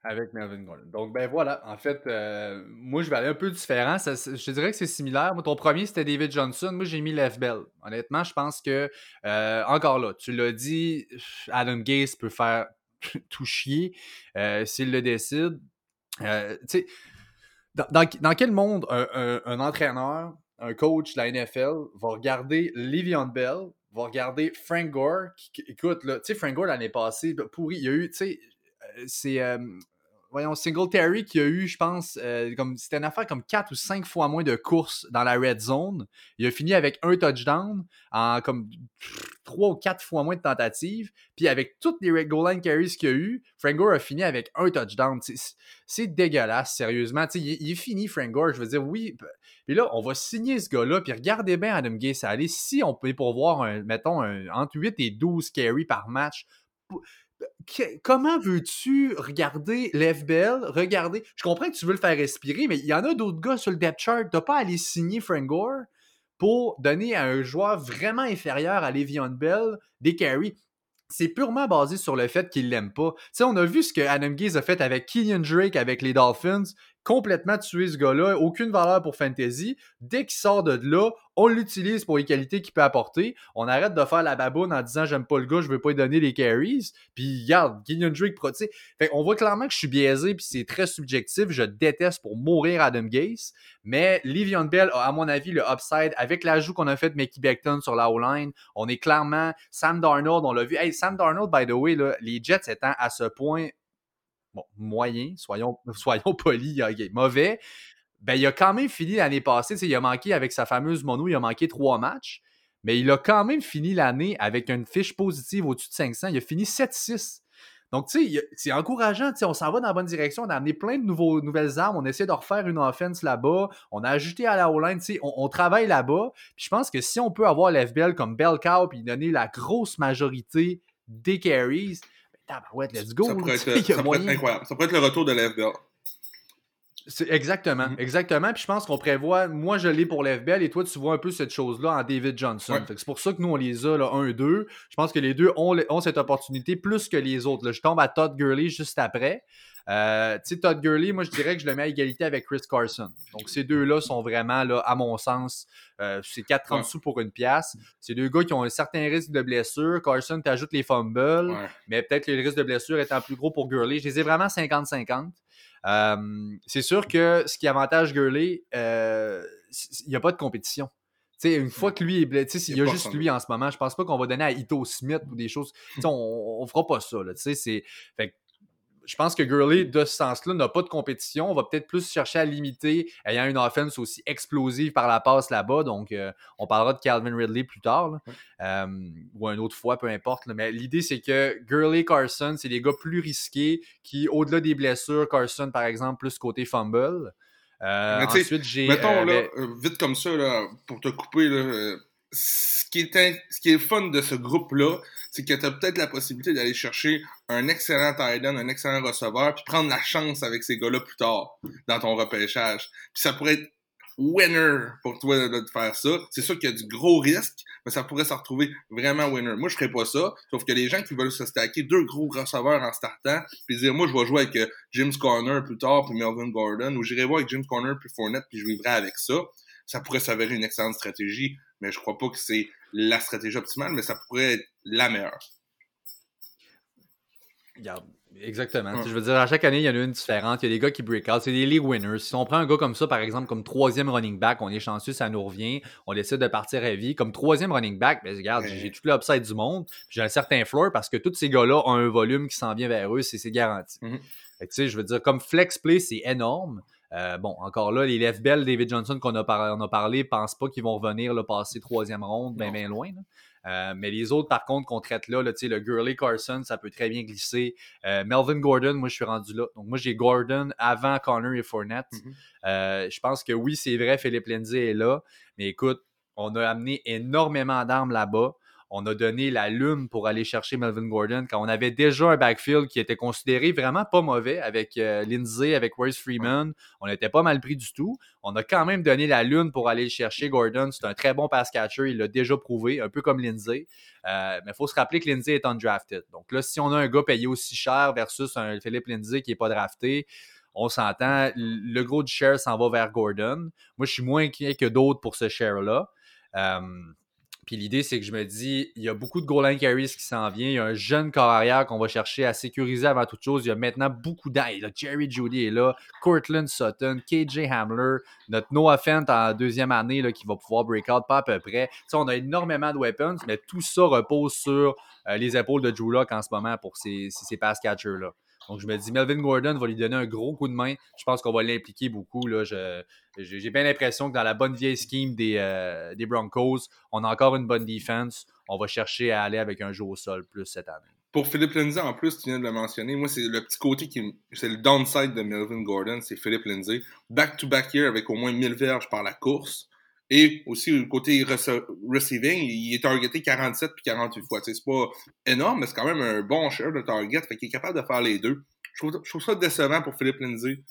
Avec Melvin Gordon. Donc, ben voilà. En fait, euh, moi, je vais aller un peu différent. je dirais que c'est similaire. Moi, ton premier, c'était David Johnson. Moi, j'ai mis Lev Bell. Honnêtement, je pense que, euh, encore là, tu l'as dit, Adam Gase peut faire tout chier s'il le décide. Euh, dans, quel monde un, entraîneur, un coach de la NFL va regarder Livion Bell, va regarder Frank Gore, qui, écoute, tu sais, Frank Gore l'année passée, pourri, il y a eu, tu sais, euh, c'est euh, voyons, Singletary qui a eu, je pense, euh, comme c'était une affaire comme 4 ou 5 fois moins de courses dans la red zone. Il a fini avec un touchdown en comme 3 ou 4 fois moins de tentatives. Puis avec toutes les goal line carries qu'il a eu, Frank Gore a fini avec un touchdown. C'est dégueulasse, sérieusement. Il, il, est fini, Frank Gore. Je veux dire, oui. Puis là, on va signer ce gars-là. Puis regardez bien Adam Gase aller. Si on peut pourvoir, mettons, entre 8 et 12 carries par match comment veux-tu regarder Bell, regarder... Je comprends que tu veux le faire respirer, mais il y en a d'autres gars sur le depth chart. T'as pas à aller signer Frank Gore pour donner à un joueur vraiment inférieur à Le'Veon Bell des carries. C'est purement basé sur le fait qu'il l'aime pas. Tu sais, on a vu ce que Adam Gaze a fait avec Killian Drake avec les Dolphins complètement tuer ce gars-là, aucune valeur pour fantasy. Dès qu'il sort de là, on l'utilise pour les qualités qu'il peut apporter. On arrête de faire la baboune en disant j'aime pas le gars, je veux pas lui donner les carries. Puis regarde, Kenyon Drake, fait on voit clairement que je suis biaisé puis c'est très subjectif. Je déteste pour mourir Adam Gase. Mais Livion Bell a, à mon avis, le upside avec l'ajout qu'on a fait de Mickey Beckton sur la O-line. On est clairement Sam Darnold, on l'a vu. Hey, Sam Darnold, by the way, les Jets étant à ce point bon, moyen, soyons, soyons polis, mauvais, ben, il a quand même fini l'année passée. Il a manqué avec sa fameuse mono, il a manqué trois matchs, mais il a quand même fini l'année avec une fiche positive au-dessus de 500. Il a fini 7-6. Donc, tu sais, c'est encourageant. On s'en va dans la bonne direction. On a amené plein de nouvelles armes. On essaie de refaire une offense là-bas. On a ajouté à la O-line. On, on travaille là-bas. Puis je pense que si on peut avoir l'FBL comme bell cow puis donner la grosse majorité des carries, let's go. Ça pourrait, être, ça pourrait être incroyable. Ça pourrait être le retour de l'FBL. Exactement, mm-hmm. exactement. Puis je pense qu'on prévoit, moi je l'ai pour l'FBL et toi tu vois un peu cette chose-là en David Johnson. C'est pour ça que nous on les a, là, un, deux. Je pense que les deux ont, ont cette opportunité plus que les autres. Là. Je tombe à Todd Gurley juste après. Euh, tu sais, Todd Gurley, moi je dirais que je le mets à égalité avec Chris Carson. Donc ces deux-là sont vraiment, là, à mon sens, euh, c'est 4,30 sous pour une pièce. C'est deux gars qui ont un certain risque de blessure. Carson t'ajoute les fumbles, mais peut-être que le risque de blessure étant plus gros pour Gurley. Je les ai vraiment 50-50. Euh, c'est sûr que ce qui avantage Gurley, il n'y a pas de compétition. une fois que lui est blessé, s'il y a, juste lui en ce moment, je pense pas qu'on va donner à Ito Smith ou des choses. on, on fera pas ça. Là, fait je pense que Gurley, de ce sens-là, n'a pas de compétition. On va peut-être plus chercher à limiter, ayant une offense aussi explosive par la passe là-bas. Donc, euh, on parlera de Calvin Ridley plus tard, euh, ou une autre fois, peu importe. Mais l'idée, c'est que Gurley, Carson, c'est des gars plus risqués qui, au-delà des blessures, Carson, par exemple, plus côté fumble. Euh, ensuite, j'ai. Mettons, là, vite comme ça, là, pour te couper, là, ce qui est, ce qui est fun de ce groupe-là, c'est que tu as peut-être la possibilité d'aller chercher un excellent tight un excellent receveur, puis prendre la chance avec ces gars-là plus tard dans ton repêchage. Puis ça pourrait être winner pour toi de, faire ça. C'est sûr qu'il y a du gros risque, mais ça pourrait se retrouver vraiment winner. Moi, je ferais pas ça, sauf que les gens qui veulent se stacker deux gros receveurs en startant, puis dire, moi, je vais jouer avec euh, James Conner plus tard, puis Melvin Gordon, ou j'irai voir avec James Conner puis Fournette, puis je vivrai avec ça. Ça pourrait s'avérer une excellente stratégie mais je crois pas que c'est la stratégie optimale, mais ça pourrait être la meilleure. Exactement. Je veux dire, à chaque année, il y en a une différente. Il y a des gars qui break out. C'est des league winners. Si on prend un gars comme ça, par exemple, comme troisième running back, on est chanceux, ça nous revient. On décide de partir à vie. Comme troisième running back, ben, regarde, j'ai tout l'upside du monde. J'ai un certain floor parce que tous ces gars-là ont un volume qui s'en vient vers eux. C'est garanti. Mm-hmm. Tu sais, je veux dire, comme flex play, c'est énorme. Euh, bon, encore là, les left bell David Johnson qu'on a, a, parlé, ne pensent pas qu'ils vont revenir le passer troisième ronde, bien, bien loin. Euh, mais les autres, par contre, qu'on traite là, là le Gurley Carson, ça peut très bien glisser. Euh, Melvin Gordon, moi, je suis rendu là. Donc, moi, j'ai Gordon avant Connor et Fournette. Mm-hmm. je pense que oui, c'est vrai, Philippe Lindsay est là. Mais écoute, on a amené énormément d'armes là-bas on a donné la lune pour aller chercher Melvin Gordon quand on avait déjà un backfield qui était considéré vraiment pas mauvais avec euh, Lindsay, avec Royce Freeman. On n'était pas mal pris du tout. On a quand même donné la lune pour aller chercher Gordon. C'est un très bon pass catcher. Il l'a déjà prouvé, un peu comme Lindsay. Euh, mais il faut se rappeler que Lindsay est undrafted. Donc là, si on a un gars payé aussi cher versus un Philippe Lindsay qui n'est pas drafté, on s'entend, le gros du share s'en va vers Gordon. Moi, je suis moins inquiet que d'autres pour ce share-là. Euh, puis l'idée, c'est que je me dis, il y a beaucoup de goal line carries qui s'en vient. Il y a un jeune corps arrière qu'on va chercher à sécuriser avant toute chose. Il y a maintenant beaucoup d'aide. Jerry Judy est là, Cortland Sutton, KJ Hamler, notre Noah Fent en deuxième année là, qui va pouvoir break out pas à peu près. sais, on a énormément de weapons, mais tout ça repose sur euh, les épaules de Drew en ce moment pour ces, ces pass catchers-là. Donc, je me dis, Melvin Gordon va lui donner un gros coup de main. Je pense qu'on va l'impliquer beaucoup. J'ai bien l'impression que dans la bonne vieille scheme des, euh, Broncos, on a encore une bonne défense. On va chercher à aller avec un jeu au sol plus cette année. Pour Philippe Lindsay, en plus, tu viens de le mentionner, moi, c'est le petit côté qui. C'est le downside de Melvin Gordon, c'est Philippe Lindsay. Back-to-back year avec au moins 1000 verges par la course. Et aussi, le côté receiving, il est targeté 47 puis 48 fois. C'est pas énorme, mais c'est quand même un bon share de target. Fait qu'il est capable de faire les deux. Je trouve, ça décevant pour Philippe Lindsay.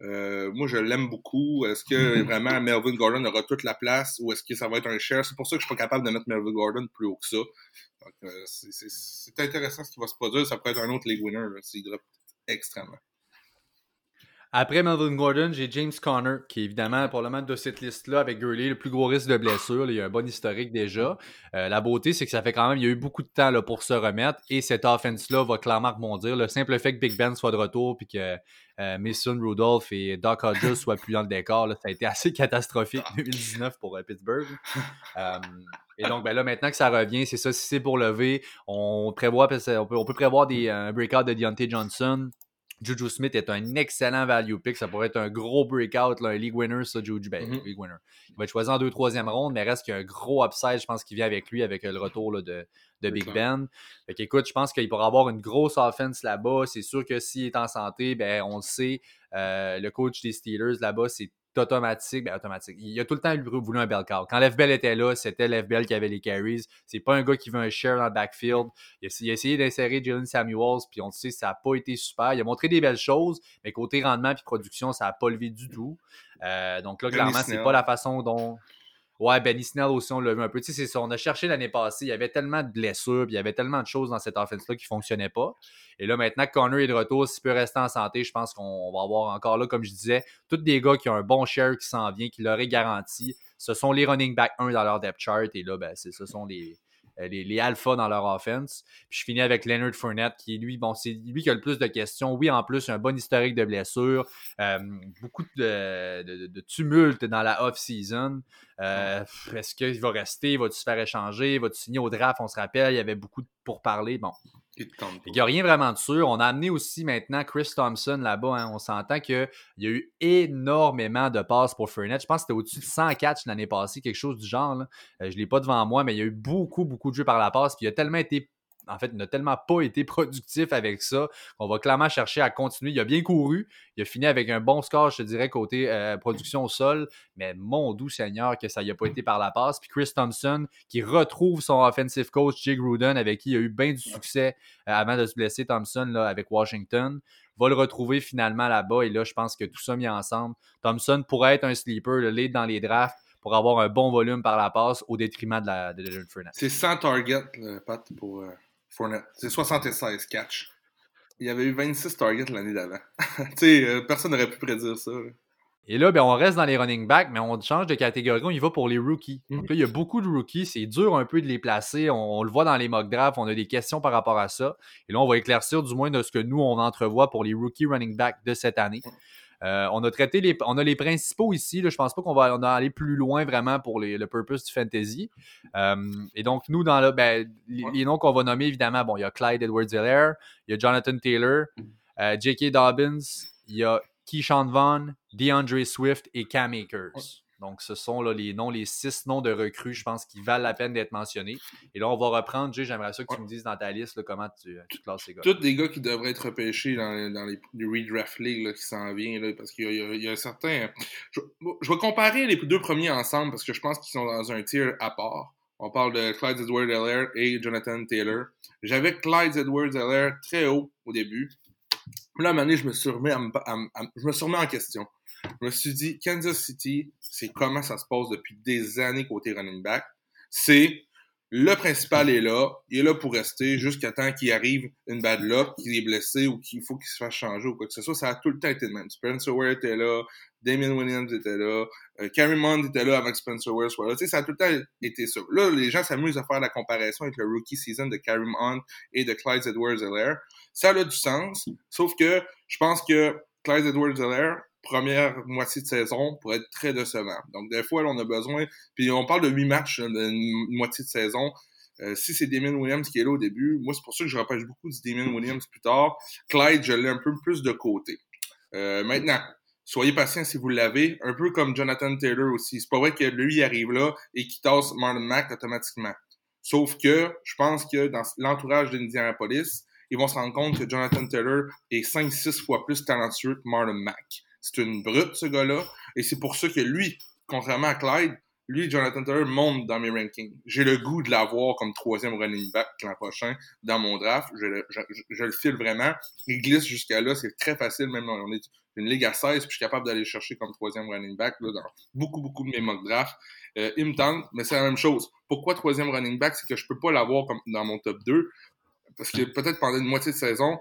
Euh, moi, je l'aime beaucoup. Est-ce que vraiment Melvin Gordon aura toute la place ou est-ce que ça va être un share? C'est pour ça que je suis pas capable de mettre Melvin Gordon plus haut que ça. Euh, c'est intéressant ce qui va se produire. Ça peut être un autre league winner s'il drop extrêmement. Après Melvin Gordon, j'ai James Conner, qui est évidemment probablement de cette liste-là avec Gurley, le plus gros risque de blessure. il y a un bon historique déjà. Euh, la beauté, c'est que ça fait quand même, il y a eu beaucoup de temps là, pour se remettre et cette offense-là va clairement rebondir. Le simple fait que Big Ben soit de retour puis que euh, Mason Rudolph et Doc Hodges soient plus dans le décor, ça a été assez catastrophique 2019 pour euh, Pittsburgh. et donc, ben là, maintenant que ça revient, c'est ça, si c'est pour lever, on prévoit, on peut, on peut prévoir des, un breakout de Deontay Johnson Juju Smith est un excellent value pick. Ça pourrait être un gros breakout, un league winner, ça, Juju. Ben, Mhm. league winner. Il va être choisi en deux, troisième ronde, mais reste qu'il y a un gros upside, je pense, qui vient avec lui, avec le retour là, de, de Big. Ben. Fait qu'écoute, je pense qu'il pourra avoir une grosse offense là-bas. C'est sûr que s'il est en santé, ben, on le sait, euh, le coach des Steelers là-bas, c'est automatique. Ben, automatique. Il a tout le temps voulu un bel cow. Quand l'FBL était là, c'était l'FBL qui avait les carries. C'est pas un gars qui veut un share dans le backfield. Il a, il a essayé d'insérer Jalen Samuels, puis on le sait, ça n'a pas été super. Il a montré des belles choses, mais côté rendement puis production, ça n'a pas levé du tout. Euh, donc là, clairement, c'est pas la façon dont. Ouais, Benny Snell aussi, on l'a vu un peu. Tu sais, c'est ça, on a cherché l'année passée, il y avait tellement de blessures, puis il y avait tellement de choses dans cette offense-là qui ne fonctionnaient pas. Et là, maintenant Connor est de retour, s'il peut rester en santé, je pense qu'on va avoir encore là, comme je disais, tous des gars qui ont un bon share qui s'en vient, qui leur est garanti. Ce sont les running back 1 dans leur depth chart. Et là, ben, ce sont les, les, les alphas dans leur offense. Puis je finis avec Leonard Fournette, qui lui, bon, c'est lui qui a le plus de questions. Oui, en plus, il a un bon historique de blessures, euh, beaucoup de, de- de tumulte dans la off-season. Euh, Est-ce qu'il va rester? Va-tu se faire échanger? Va-tu signer au draft? On se rappelle, il y avait beaucoup de pourparlers. Bon, Il n'y a rien vraiment de sûr. On a amené aussi maintenant Chris Thompson là-bas. hein. On s'entend qu'il y a eu énormément de passes pour Fournette. Je pense que c'était au-dessus de 100 catchs l'année passée, quelque chose du genre. Euh, je ne l'ai pas devant moi, mais il y a eu beaucoup, beaucoup de jeux par la passe. Puis il a tellement été. En fait, n'a tellement pas été productif avec ça qu'on va clairement chercher à continuer. Il a bien couru. Il a fini avec un bon score, je te dirais, côté euh, production au sol. Mais mon doux Seigneur, que ça n'y a pas été par la passe. Puis Chris Thompson, qui retrouve son offensive coach, Jay Gruden, avec qui il a eu bien du succès euh, avant de se blesser, Thompson, là, avec Washington, va le retrouver finalement là-bas. Et là, je pense que tout ça mis ensemble, Thompson pourrait être un sleeper, le lead dans les drafts, pour avoir un bon volume par la passe au détriment de, la, de Leonard. C'est 100 targets, là, Pat, pour euh, Fournette. C'est 76 catch. Il y avait eu 26 targets l'année d'avant. tu sais, euh, personne n'aurait pu prédire ça. là. Et là, ben, on reste dans les running backs, mais on change de catégorie. On y va pour les rookies. Mhm. Donc là, il y a beaucoup de rookies. C'est dur un peu de les placer. On, on le voit dans les mock drafts. On a des questions par rapport à ça. Et là, on va éclaircir du moins de ce que nous, on entrevoit pour les rookies running backs de cette année. Euh, on a traité les, on a les principaux ici. Là, je pense pas qu'on va on aller plus loin vraiment pour les- le purpose du fantasy. Euh, et donc, nous, dans le, ben, les, les noms qu'on va nommer, évidemment, bon, il y a Clyde Edwards-Helaire, il y a Jonathan Taylor, euh, J.K. Dobbins, il y a Keyshawn Vaughn, DeAndre Swift et Cam Akers. Donc, ce sont là, les noms, les six noms de recrues, je pense, qui valent la peine d'être mentionnés. Et là, on va reprendre, Jay, j'aimerais ça que tu me dises dans ta liste là, comment tu, tu classes ces gars. Tous des gars qui devraient être repêchés dans, les- dans les, les redraft league là, qui s'en vient, là, parce qu'il y a, y y a certains. Je, je vais comparer les deux premiers ensemble parce que je pense qu'ils sont dans un tier à part. On parle de Clyde edwards helaire et Jonathan Taylor. J'avais Clyde edwards helaire très haut au début. Puis Là, à un moment donné, je me suis remis, à me- à me- à me- je me suis remis en question. Je me suis dit, Kansas City, c'est comment ça se passe depuis des années côté running back. C'est le principal est là, il est là pour rester jusqu'à temps qu'il arrive une bad luck, qu'il est blessé ou qu'il faut qu'il se fasse changer ou quoi que ce soit. Ça a tout le temps été le même. Spencer Ware était là, Damien Williams était là, euh, Carrie Mond était là avant que Spencer Ware soit là. Tu sais, ça a tout le temps été ça. Là, les gens s'amusent à faire la comparaison avec le rookie season de Carrie Mond et de Clyde Edwards-Helaire. Ça a du sens, sauf que je pense que Clyde Edwards-Helaire, première moitié de saison, pourrait être très décevant. Donc, des fois, là, on a besoin puis on parle de huit matchs, d'une moitié de saison. Euh, si c'est Damien Williams qui est là au début, moi, c'est pour ça que je repêche beaucoup du Damien Williams plus tard. Clyde, je l'ai un peu plus de côté. Euh, maintenant, soyez patient si vous l'avez. Un peu comme Jonathan Taylor aussi. C'est pas vrai que lui arrive là et qu'il tasse Marlon Mack automatiquement. Sauf que je pense que dans l'entourage d'Indianapolis, ils vont se rendre compte que Jonathan Taylor est 5-6 fois plus talentueux que Marlon Mack. C'est une brute, ce gars-là. Et c'est pour ça que lui, contrairement à Clyde, lui, Jonathan Taylor monte dans mes rankings. J'ai le goût de l'avoir comme troisième running back l'an prochain dans mon draft. Je, le- file vraiment. Il glisse jusqu'à là. C'est très facile. Même on est une ligue à 16, puis je suis capable d'aller le chercher comme troisième running back là, dans beaucoup, beaucoup de mes mock drafts. Euh, il me tente, mais c'est la même chose. Pourquoi troisième running back? C'est que je peux pas l'avoir comme dans mon top 2. Parce que peut-être pendant une moitié de saison,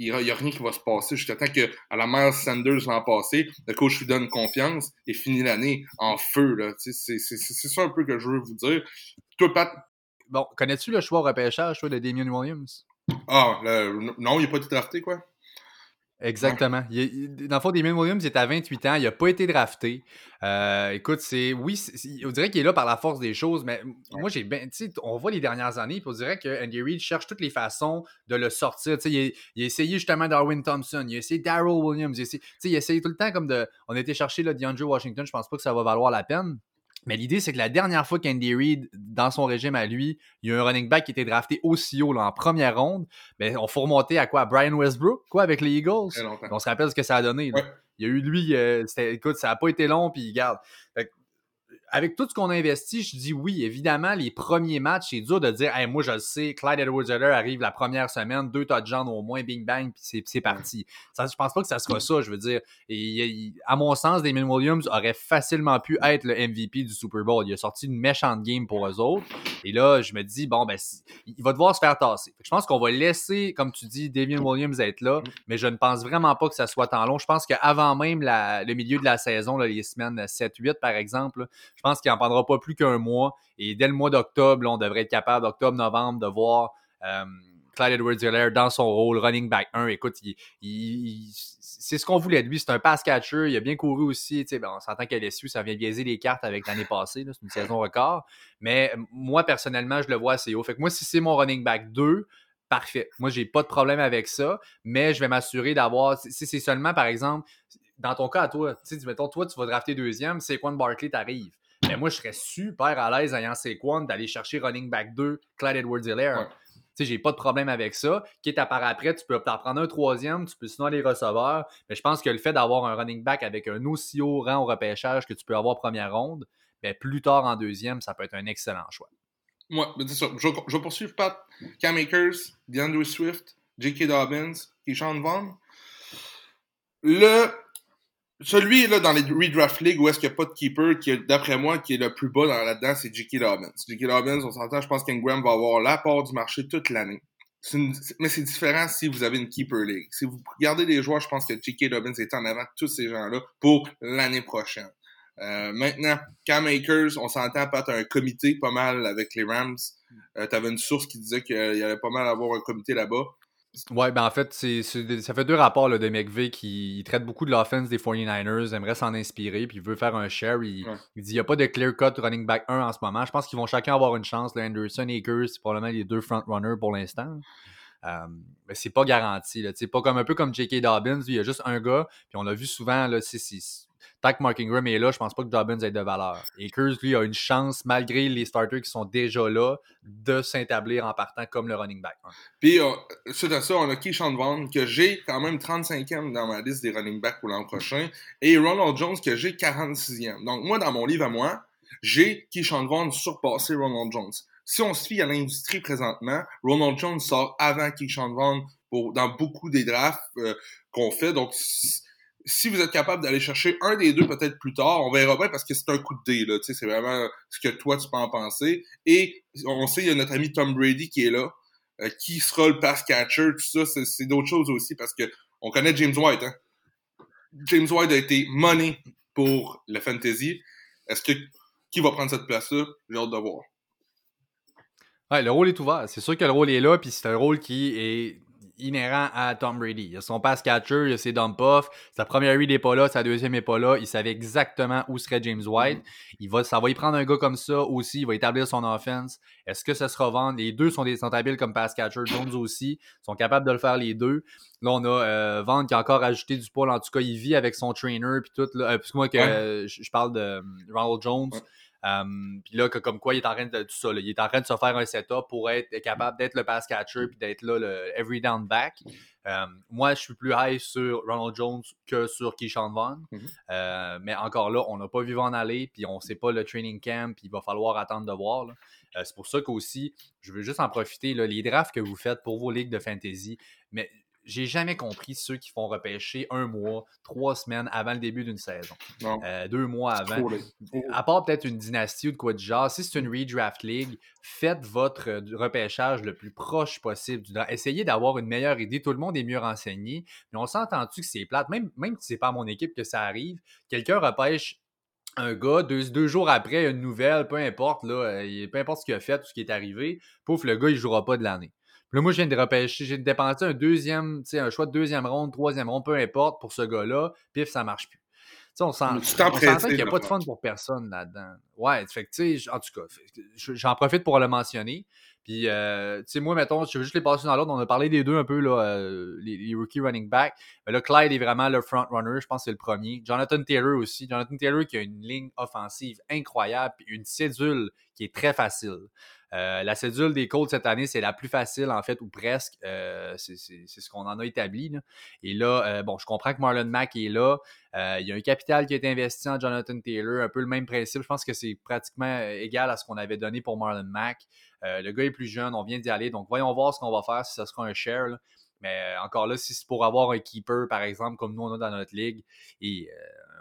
il n'y a, rien qui va se passer jusqu'à temps que, à la Miles Sanders l'an passé, le coach lui donne confiance et finit l'année en feu. C'est ça un peu que je veux vous dire. Toi, Pat, Bon, connais-tu le choix au repêchage, toi, de Damien Williams? ah, le- non, il n'a pas été drafté, quoi. Exactement. dans le fond, Damien Williams, il est à 28 ans. Il n'a pas été drafté. Euh, écoute, c'est. Oui, on dirait qu'il est là par la force des choses, mais moi, j'ai bien. Tu sais, on voit les dernières années, puis on dirait que Andy Reid cherche toutes les façons de le sortir. Tu sais, il, a, essayé justement Darwin Thompson, il a essayé Daryl Williams, il a essayé, tu sais, il a essayé tout le temps comme de. On a été chercher là, DeAndre Washington, je pense pas que ça va valoir la peine. Mais l'idée, c'est que la dernière fois qu'Andy Reid, dans son régime à lui, il y a un running back qui était drafté aussi haut là, en première ronde, ben, on faut remonter à quoi? Brian Westbrook, quoi, avec les Eagles? On se rappelle ce que ça a donné. Il y a eu lui, euh, écoute, ça n'a pas été long, puis garde avec tout ce qu'on a investi, je dis oui, évidemment, les premiers matchs, c'est dur de dire, hey, moi, je le sais, Clyde Edwards-Helaire arrive la première semaine, deux touchdowns au moins, bing bang, puis c'est parti. Ça, je pense pas que ça sera ça, je veux dire. Et, à mon sens, Damien Williams aurait facilement pu être le MVP du Super Bowl. Il a sorti une méchante game pour eux autres. Et là, je me dis, bon, ben, il va devoir se faire tasser. Je pense qu'on va laisser, comme tu dis, Damien Williams être là, mais je ne pense vraiment pas que ça soit tant long. Je pense qu'avant même le milieu de la saison, les semaines 7-8, par exemple, je pense qu'il n'en prendra pas plus qu'un mois. Et dès le mois d'octobre, on devrait être capable, octobre-novembre, de voir euh, Clyde edwards dans son rôle, running back 1. Écoute, c'est ce qu'on voulait de lui. C'est un pass catcher. Il a bien couru aussi. On s'entend qu'à LSU, ça vient biaiser les cartes avec l'année passée. C'est une saison record. Mais moi, personnellement, je le vois assez haut. Fait que moi, si c'est mon running back 2, parfait. Moi, j'ai pas de problème avec ça, mais je vais m'assurer d'avoir. Si c'est seulement, par exemple, dans ton cas à toi, tu mettons, toi, tu vas drafter deuxième, c'est quand Barkley t'arrive. Mais moi, je serais super à l'aise ayant Saquon d'aller chercher running back 2, Clyde Edwards-Hilaire. Tu sais, j'ai pas de problème avec ça. Quitte à part après, tu peux t'en prendre un troisième, tu peux sinon aller receveur. Mais je pense que le fait d'avoir un running back avec un aussi haut rang au repêchage que tu peux avoir première ronde, ben, plus tard en deuxième, ça peut être un excellent choix. Moi, c'est ça. Je, je vais poursuivre Pat. Cam Akers, DeAndre Swift, J.K. Dobbins, Keyshawn Vaughn. Le celui là dans les redraft league où est-ce qu'il n'y a pas de keeper, qui d'après moi qui est le plus bas dans là-dedans, c'est J.K. Dobbins. J.K. Dobbins, on s'entend, je pense qu'Ingram va avoir l'apport du marché toute l'année. mais c'est différent si vous avez une keeper league. Si vous regardez les joueurs, je pense que J.K. Dobbins est en avant tous ces gens-là pour l'année prochaine. Euh, maintenant, Cam Akers, on s'entend pas un comité pas mal avec les Rams. Euh, tu une source qui disait qu'il y allait pas mal avoir un comité là-bas. Ouais, ben en fait, c'est, ça fait deux rapports là, de McVeigh qui traite beaucoup de l'offense des 49ers, aimerait s'en inspirer, puis il veut faire un share. Il, dit il n'y a pas de clear cut running back 1 en ce moment. Je pense qu'ils vont chacun avoir une chance. Là, Anderson et Akers, c'est probablement les deux front-runners pour l'instant. Mais c'est pas garanti. Là, pas comme un peu comme J.K. Dobbins, il y a juste un gars, puis on l'a vu souvent, là, Tant que Mark Ingram est là, je pense pas que Dobbins ait de valeur. Et Akers, lui, a une chance, malgré les starters qui sont déjà là, de s'établir en partant comme le running back. Puis, euh, suite à ça, on a Keyshawn Vaughn, que j'ai quand même 35e dans ma liste des running backs pour l'an prochain, et Ronald Jones, que j'ai 46e. Donc, moi, dans mon livre à moi, j'ai Keyshawn Vaughn surpassé Ronald Jones. Si on se fie à l'industrie présentement, Ronald Jones sort avant Keyshawn Vaughn dans beaucoup des drafts euh, qu'on fait. Donc, si vous êtes capable d'aller chercher un des deux peut-être plus tard, on verra bien parce que c'est un coup de dé, là. C'est vraiment ce que toi tu peux en penser. Et on sait, il y a notre ami Tom Brady qui est là. Euh, qui sera le pass catcher, tout ça, c'est d'autres choses aussi parce que on connaît James White, hein? James White a été money pour le fantasy. Est-ce que qui va prendre cette place-là? J'ai hâte de voir. Ouais, le rôle est ouvert. C'est sûr que le rôle est là, puis c'est un rôle qui est inhérent à Tom Brady. Il a son pass catcher, il a ses dump-off. Sa première read n'est pas là, sa deuxième n'est pas là. Il savait exactement où serait James White. Mm. Il va, ça va y prendre un gars comme ça aussi. Il va établir son offense. Est-ce que ça sera vendre? Les deux sont, des, sont habiles comme pass catcher. Jones aussi sont capables de le faire les deux. Là, on a euh, qui a encore ajouté du poids. En tout cas, il vit avec son trainer. Puis tout. Là, euh, moi que je, parle de euh, Ronald Jones. Puis là, comme quoi, il est en train de tout ça. il est en train de se faire un setup pour être capable d'être le pass catcher puis d'être là le every down back. moi, je suis plus high sur Ronald Jones que sur Keyshawn Vaughn. Mm-hmm. Euh, mais encore là, on n'a pas vu en aller, puis on ne sait pas le training camp, puis il va falloir attendre de voir. Euh, c'est pour ça qu'aussi, je veux juste en profiter, là, les drafts que vous faites pour vos ligues de fantasy, mais j'ai jamais compris ceux qui font repêcher un mois, trois semaines avant le début d'une saison. Euh, deux mois avant. À part peut-être une dynastie ou de quoi de genre, si c'est une redraft league, faites votre euh, repêchage le plus proche possible du Essayez d'avoir une meilleure idée. Tout le monde est mieux renseigné. Mais on s'entend-tu que c'est plate, même, même si c'est pas à mon équipe que ça arrive, quelqu'un repêche un gars, deux, deux, jours après, une nouvelle, peu importe, là, euh, peu importe ce qu'il a fait ou ce qui est arrivé, pouf, le gars, il jouera pas de l'année. Là, moi, je viens de repêcher, j'ai dépensé un deuxième, tu sais, un choix de deuxième ronde, troisième ronde, peu importe, pour ce gars-là, pif, ça marche plus. sais, on s'entend qu'il n'y a pas de fun pour personne là-dedans. Ouais, fait que, tu sais, en tout cas, j'en profite pour le mentionner. Puis, euh, tu sais, moi, mettons, je veux juste les passer dans l'ordre. On a parlé des deux un peu, là, euh, les, rookie running back. Mais là, Clyde est vraiment le front runner. Je pense que c'est le premier. Jonathan Taylor aussi. Jonathan Taylor qui a une ligne offensive incroyable puis une cédule qui est très facile. Euh, la cédule des Colts cette année, c'est la plus facile, en fait, ou presque. c'est ce qu'on en a établi. Et là, bon, je comprends que Marlon Mack est là. il y a un capital qui a été investi en Jonathan Taylor. Un peu le même principe. Je pense que c'est pratiquement égal à ce qu'on avait donné pour Marlon Mack. Euh, le gars est plus jeune, on vient d'y aller. Donc, voyons voir ce qu'on va faire, si ça sera un share. Mais euh, encore là, si c'est pour avoir un keeper, par exemple, comme nous on a dans notre ligue, et euh,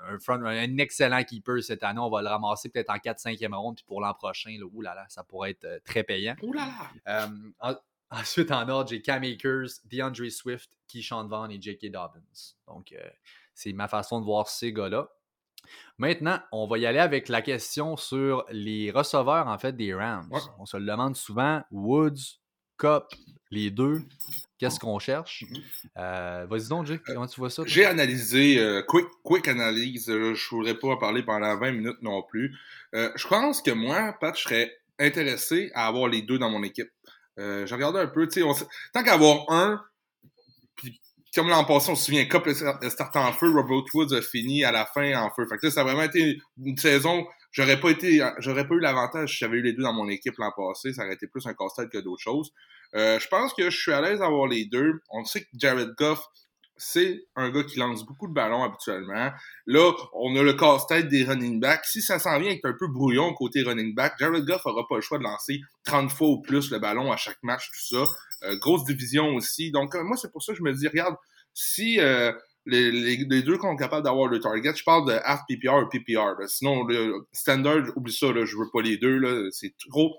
un, front, un excellent keeper cette année, on va le ramasser peut-être en 4-5e ronde, puis pour l'an prochain, là, oulala, ça pourrait être très payant. ensuite, en ordre, j'ai Cam Akers, DeAndre Swift, Keyshawn Vaughn et J.K. Dobbins. Donc, c'est ma façon de voir ces gars-là. Maintenant, on va y aller avec la question sur les receveurs en fait des Rams. On se le demande souvent. Woods, Cup, les deux. Qu'est-ce qu'on cherche? Mm-hmm. Euh, vas-y donc, Jake, comment tu vois ça? J'ai analysé, euh, quick, quick analyse, je ne voudrais pas en parler pendant 20 minutes non plus. Euh, je pense que moi, Pat, je serais intéressé à avoir les deux dans mon équipe. J'ai regardé un peu, tu sais, tant qu'avoir un, comme l'an passé, on se souvient, Cup start en feu, Robert Woods a fini à la fin en feu. Fait que ça a vraiment été une saison. J'aurais pas été, j'aurais pas eu l'avantage si j'avais eu les deux dans mon équipe l'an passé. Ça aurait été plus un casse-tête que d'autres choses. Euh, je pense que je suis à l'aise d'avoir les deux. On sait que Jared Goff, c'est un gars qui lance beaucoup de ballons habituellement. Là, on a le casse-tête des running backs. Si ça s'en vient avec un peu brouillon côté running back, Jared Goff aura pas le choix de lancer 30 fois ou plus le ballon à chaque match, tout ça. Euh, grosse division aussi. Donc, euh, moi, c'est pour ça que je me dis, regarde, si euh, les, deux sont capables d'avoir le target, je parle de half PPR ou PPR. Sinon, le standard, oublie ça, là, je veux pas les deux. C'est trop,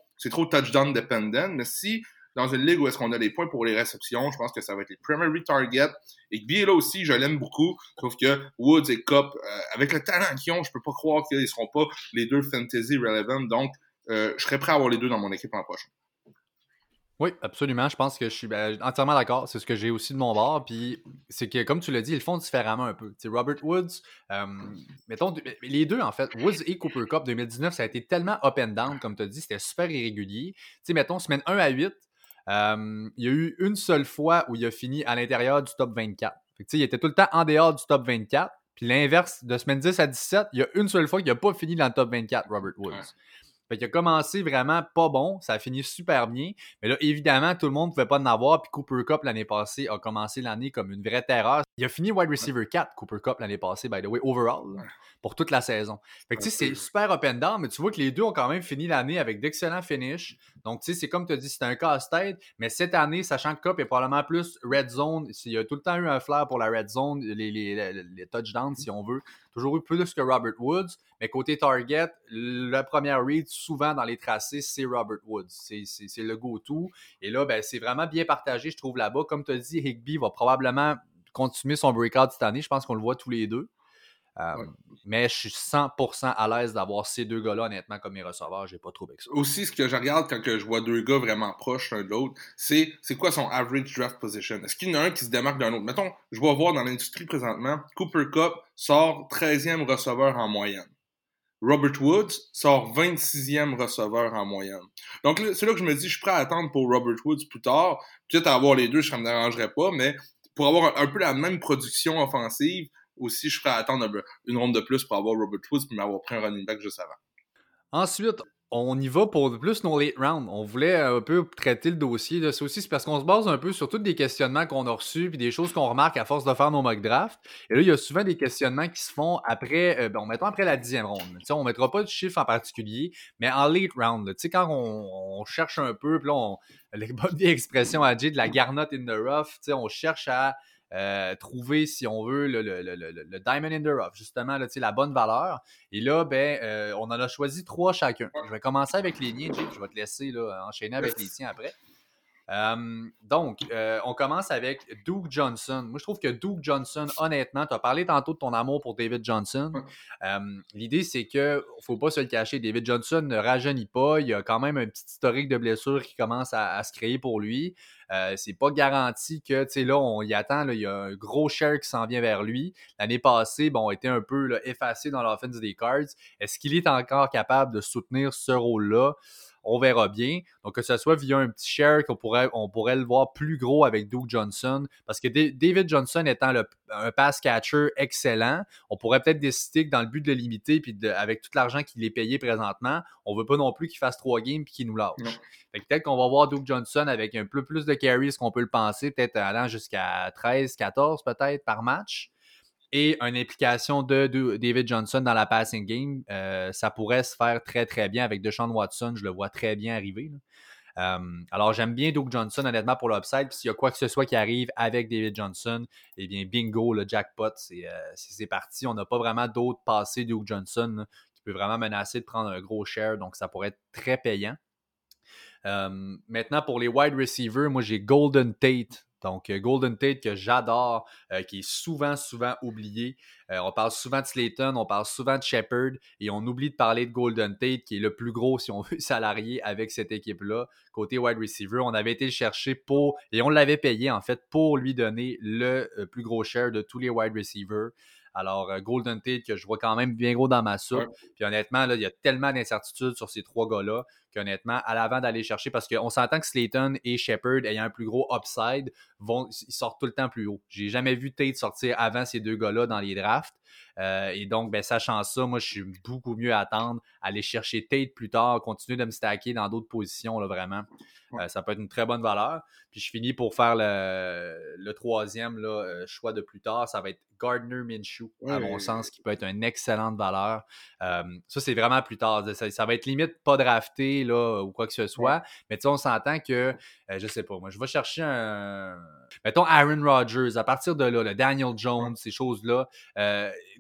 touchdown dependent. Mais si dans une ligue où est-ce qu'on a les points pour les réceptions, je pense que ça va être les primary targets. Et bien là aussi, je l'aime beaucoup. Sauf que Woods et Cup, avec le talent qu'ils ont, je peux pas croire qu'ils seront pas les deux fantasy relevant. Donc, je serais prêt à avoir les deux dans mon équipe l'an prochain. Oui, absolument. Je pense que je suis ben, entièrement d'accord. C'est ce que j'ai aussi de mon bord. Puis c'est que, comme tu l'as dit, ils le font différemment un peu. Robert Woods, euh, mettons, les deux, en fait, Woods et Cooper Cup 2019, ça a été tellement up and down, comme tu as dit, c'était super irrégulier. sais, mettons, semaine 1 à 8, euh, il y a eu une seule fois où il a fini à l'intérieur du top 24. Fait il était tout le temps en dehors du top 24. Puis l'inverse, de semaine 10 à 17, il y a une seule fois qu'il n'a pas fini dans le top 24, Robert Woods. Fait qu'il a commencé vraiment pas bon, ça a fini super bien. Mais là, évidemment, tout le monde ne pouvait pas en avoir. Puis Cooper Cup l'année passée a commencé l'année comme une vraie terreur. Il a fini wide receiver 4, Cooper Cup l'année passée, by the way, overall, pour toute la saison. Fait que tu sais, c'est super up and down, mais tu vois que les deux ont quand même fini l'année avec d'excellents finishes. Donc, tu sais, c'est comme tu as dit, c'est un casse-tête. Mais cette année, sachant que Cup est probablement plus red zone, il y a tout le temps eu un flair pour la red zone, les, les, les touchdowns, si on veut. Toujours eu plus que Robert Woods. Mais côté target, la première read, souvent dans les tracés, c'est Robert Woods. C'est le go-to. Et là, ben, c'est vraiment bien partagé, je trouve, là-bas. Comme tu as dit, Higby va probablement continuer son breakout cette année. Je pense qu'on le voit tous les deux. Euh, mais je suis 100% à l'aise d'avoir ces deux gars-là, honnêtement, comme mes receveurs. J'ai pas trouvé que ça. Aussi, ce que je regarde quand je vois deux gars vraiment proches l'un de l'autre, c'est c'est quoi son average draft position? Est-ce qu'il y en a un qui se démarque d'un autre? Mettons, je vais voir dans l'industrie présentement, Cooper Cup sort 13e receveur en moyenne. Robert Woods sort 26e receveur en moyenne. Donc, c'est là que je me dis, je suis prêt à attendre pour Robert Woods plus tard. Peut-être avoir les deux, ça ne me dérangerait pas, mais pour avoir un, peu la même production offensive, aussi, je à attendre une ronde de plus pour avoir Robert Woods et m'avoir pris un running back juste avant. Ensuite, on y va pour plus nos late rounds. On voulait un peu traiter le dossier. C'est aussi parce qu'on se base un peu sur tous des questionnements qu'on a reçus puis des choses qu'on remarque à force de faire nos mock drafts. Et là, il y a souvent des questionnements qui se font après, euh, mettons après la dixième ronde. On on mettra pas de chiffre en particulier, mais en late round. Sais, quand on, cherche un peu, puis là, on, les à de la garnotte in the rough, on cherche à euh, trouver, si on veut, le, diamond in the rough, justement, là, la bonne valeur. Et là, ben, euh, on en a choisi trois chacun. Je vais commencer avec les miens, Jake. Je vais te laisser là, enchaîner avec les tiens après. Donc, on commence avec Duke Johnson. Moi, je trouve que Duke Johnson, honnêtement, tu as parlé tantôt de ton amour pour David Johnson. L'idée, c'est que faut pas se le cacher, David Johnson ne rajeunit pas. Il y a quand même un petit historique de blessures qui commence à, se créer pour lui. Euh, c'est pas garanti que, tu sais, là, on y attend. il y a un gros share qui s'en vient vers lui. L'année passée, bon, on était un peu effacé dans l'offense des Cards. Est-ce qu'il est encore capable de soutenir ce rôle-là? On verra bien. Donc, que ce soit via un petit share qu'on pourrait, on pourrait le voir plus gros avec Duke Johnson, parce que David Johnson étant un pass catcher excellent, on pourrait peut-être décider que dans le but de le limiter, puis avec tout l'argent qu'il est payé présentement, on veut pas non plus qu'il fasse trois games puis qu'il nous lâche. peut-être qu'on va voir Duke Johnson avec un peu plus de carries qu'on peut le penser, peut-être allant jusqu'à 13, 14 peut-être par match et une implication de, David Johnson dans la passing game, euh, ça pourrait se faire très, très bien avec Deshaun Watson. Je le vois très bien arriver. Euh, alors, j'aime bien Duke Johnson, honnêtement, pour l'upside. Puis s'il y a quoi que ce soit qui arrive avec David Johnson, eh bien, bingo, le jackpot, c'est euh, parti. On n'a pas vraiment d'autres passés Duke Johnson qui peut vraiment menacer de prendre un gros share. Donc, ça pourrait être très payant. maintenant, pour les wide receivers, moi, j'ai Golden Tate donc, euh, Golden Tate que j'adore, euh, qui est souvent, souvent oublié. Euh, on parle souvent de Slayton, on parle souvent de Shepard et on oublie de parler de Golden Tate, qui est le plus gros, si on veut, salarié avec cette équipe-là. Côté wide receiver, on avait été le chercher pour, et on l'avait payé en fait, pour lui donner le plus gros share de tous les wide receivers. Alors, Golden Tate, que je vois quand même bien gros dans ma soupe. Puis honnêtement, là, il y a tellement d'incertitudes sur ces trois gars-là qu'honnêtement, à l'avant d'aller chercher, parce qu'on s'entend que Slayton et Shepard, ayant un plus gros upside, vont, ils sortent tout le temps plus haut. J'ai jamais vu Tate sortir avant ces deux gars-là dans les drafts. Euh, et donc, ben, sachant ça, moi, je suis beaucoup mieux à attendre, aller chercher Tate plus tard, continuer de me stacker dans d'autres positions, là, vraiment. Euh, ça peut être une très bonne valeur. Puis je finis pour faire le, troisième là, euh, choix de plus tard. Ça va être Gardner Minshew, à mon sens, qui peut être une excellente valeur. ça, c'est vraiment plus tard. Ça, va être limite pas drafté là, ou quoi que ce soit. Mais tu sais, on s'entend que, je sais pas, moi, je vais chercher un. Mettons Aaron Rodgers, à partir de là, le Daniel Jones, ces choses-là.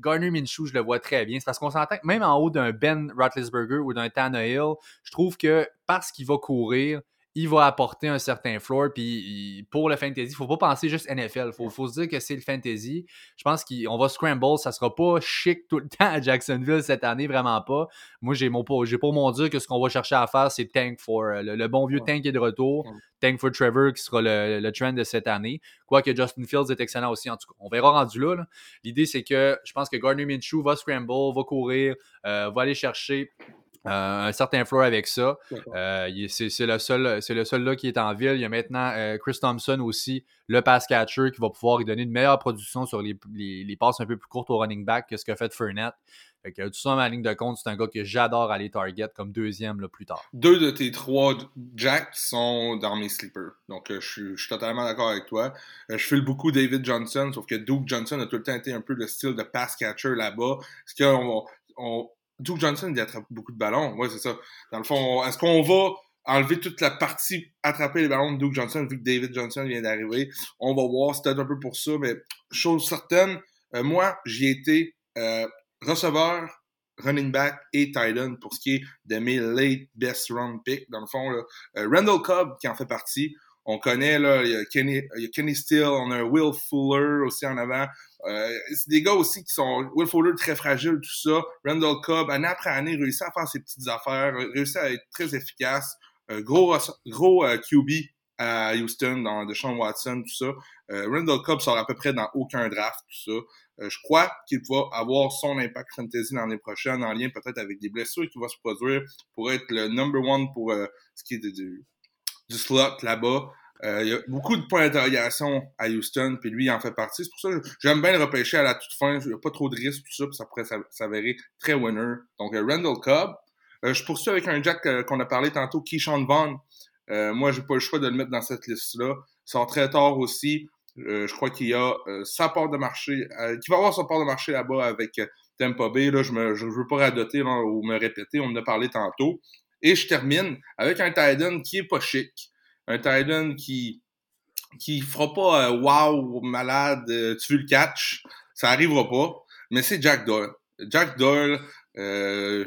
Gardner Minshew, je le vois très bien. C'est parce qu'on s'entend que même en haut d'un Ben Roethlisberger ou d'un Tannehill, je trouve que parce qu'il va courir, il va apporter un certain floor. Puis pour le fantasy, il ne faut pas penser juste NFL. Il faut, se dire que c'est le fantasy. Je pense qu'on va scramble. Ça ne sera pas chic tout le temps à Jacksonville cette année, vraiment pas. Moi, j'ai pour mon dire que ce qu'on va chercher à faire, c'est Tank for. Euh, le, bon vieux Tank est de retour. Tank for Trevor qui sera le, trend de cette année. Quoique Justin Fields est excellent aussi. En tout cas, on verra rendu là. L'idée, c'est que je pense que Gardner Minshew va scramble, va courir, euh, va aller chercher euh, un certain floor avec ça. Euh, c'est le seul, c'est le seul là qui est en ville. Il y a maintenant euh, Chris Thompson aussi, le pass catcher, qui va pouvoir lui donner une meilleure production sur les, les, passes un peu plus courtes au running back que ce qu'a fait Fournette. Fait que, tout ça, ma ligne de compte, c'est un gars que j'adore aller target comme deuxième là, plus tard. Deux de tes trois Jacks sont dans mes sleepers. Donc, je, suis, je, suis, totalement d'accord avec toi. je file beaucoup David Johnson, sauf que Duke Johnson a tout le temps été un peu le style de pass catcher là-bas. Est-ce qu'on on, Duke Johnson, il attrape beaucoup de ballons. Ouais, c'est ça. Dans le fond, est-ce qu'on va enlever toute la partie attraper les ballons de Duke Johnson vu que David Johnson vient d'arriver? On va voir, c'est peut-être un peu pour ça, mais chose certaine, euh, moi, j'y ai été euh, receveur, running back et tight end pour ce qui est de mes late best round picks. Dans le fond, là, euh, Randall Cobb qui en fait partie. On connaît, là, il y, a Kenny, il y a Kenny Steele, on a Will Fuller aussi en avant. Euh, c'est des gars aussi qui sont Will Fuller très fragile, tout ça. Randall Cobb, année après année, réussit à faire ses petites affaires, réussit à être très efficace. Euh, gros gros euh, QB à Houston, dans Deshaun Watson, tout ça. Randall Cobb sort à peu près dans aucun draft, tout ça. je crois qu'il va avoir son impact fantasy l'année prochaine, en lien peut-être avec des blessures qui vont se produire pour être le number one pour ce qui est du, du slot là-bas. Euh, il y a beaucoup de points d'interrogation à Houston, puis lui, il en fait partie. C'est pour ça que j'aime bien le repêcher à la toute fin. Il n'y a pas trop de risques, tout ça, puis ça pourrait s'avérer très winner. Donc, euh, Randall Cobb. Euh, je poursuis avec un Jack qu'on a parlé tantôt, Keyshawn Vaughn. moi, j'ai pas le choix de le mettre dans cette liste-là. Il sort très tard aussi. je crois qu'il y a sa part de marché, qui va avoir sa part de marché là-bas avec Tampa Bay. Là, je ne veux pas radoter ou me répéter, on en a parlé tantôt. Et je termine avec un Titan qui est pas chic un Titan qui qui fera pas euh, wow malade euh, tu veux le catch ça arrivera pas mais c'est Jack Doyle Jack Doyle Euh,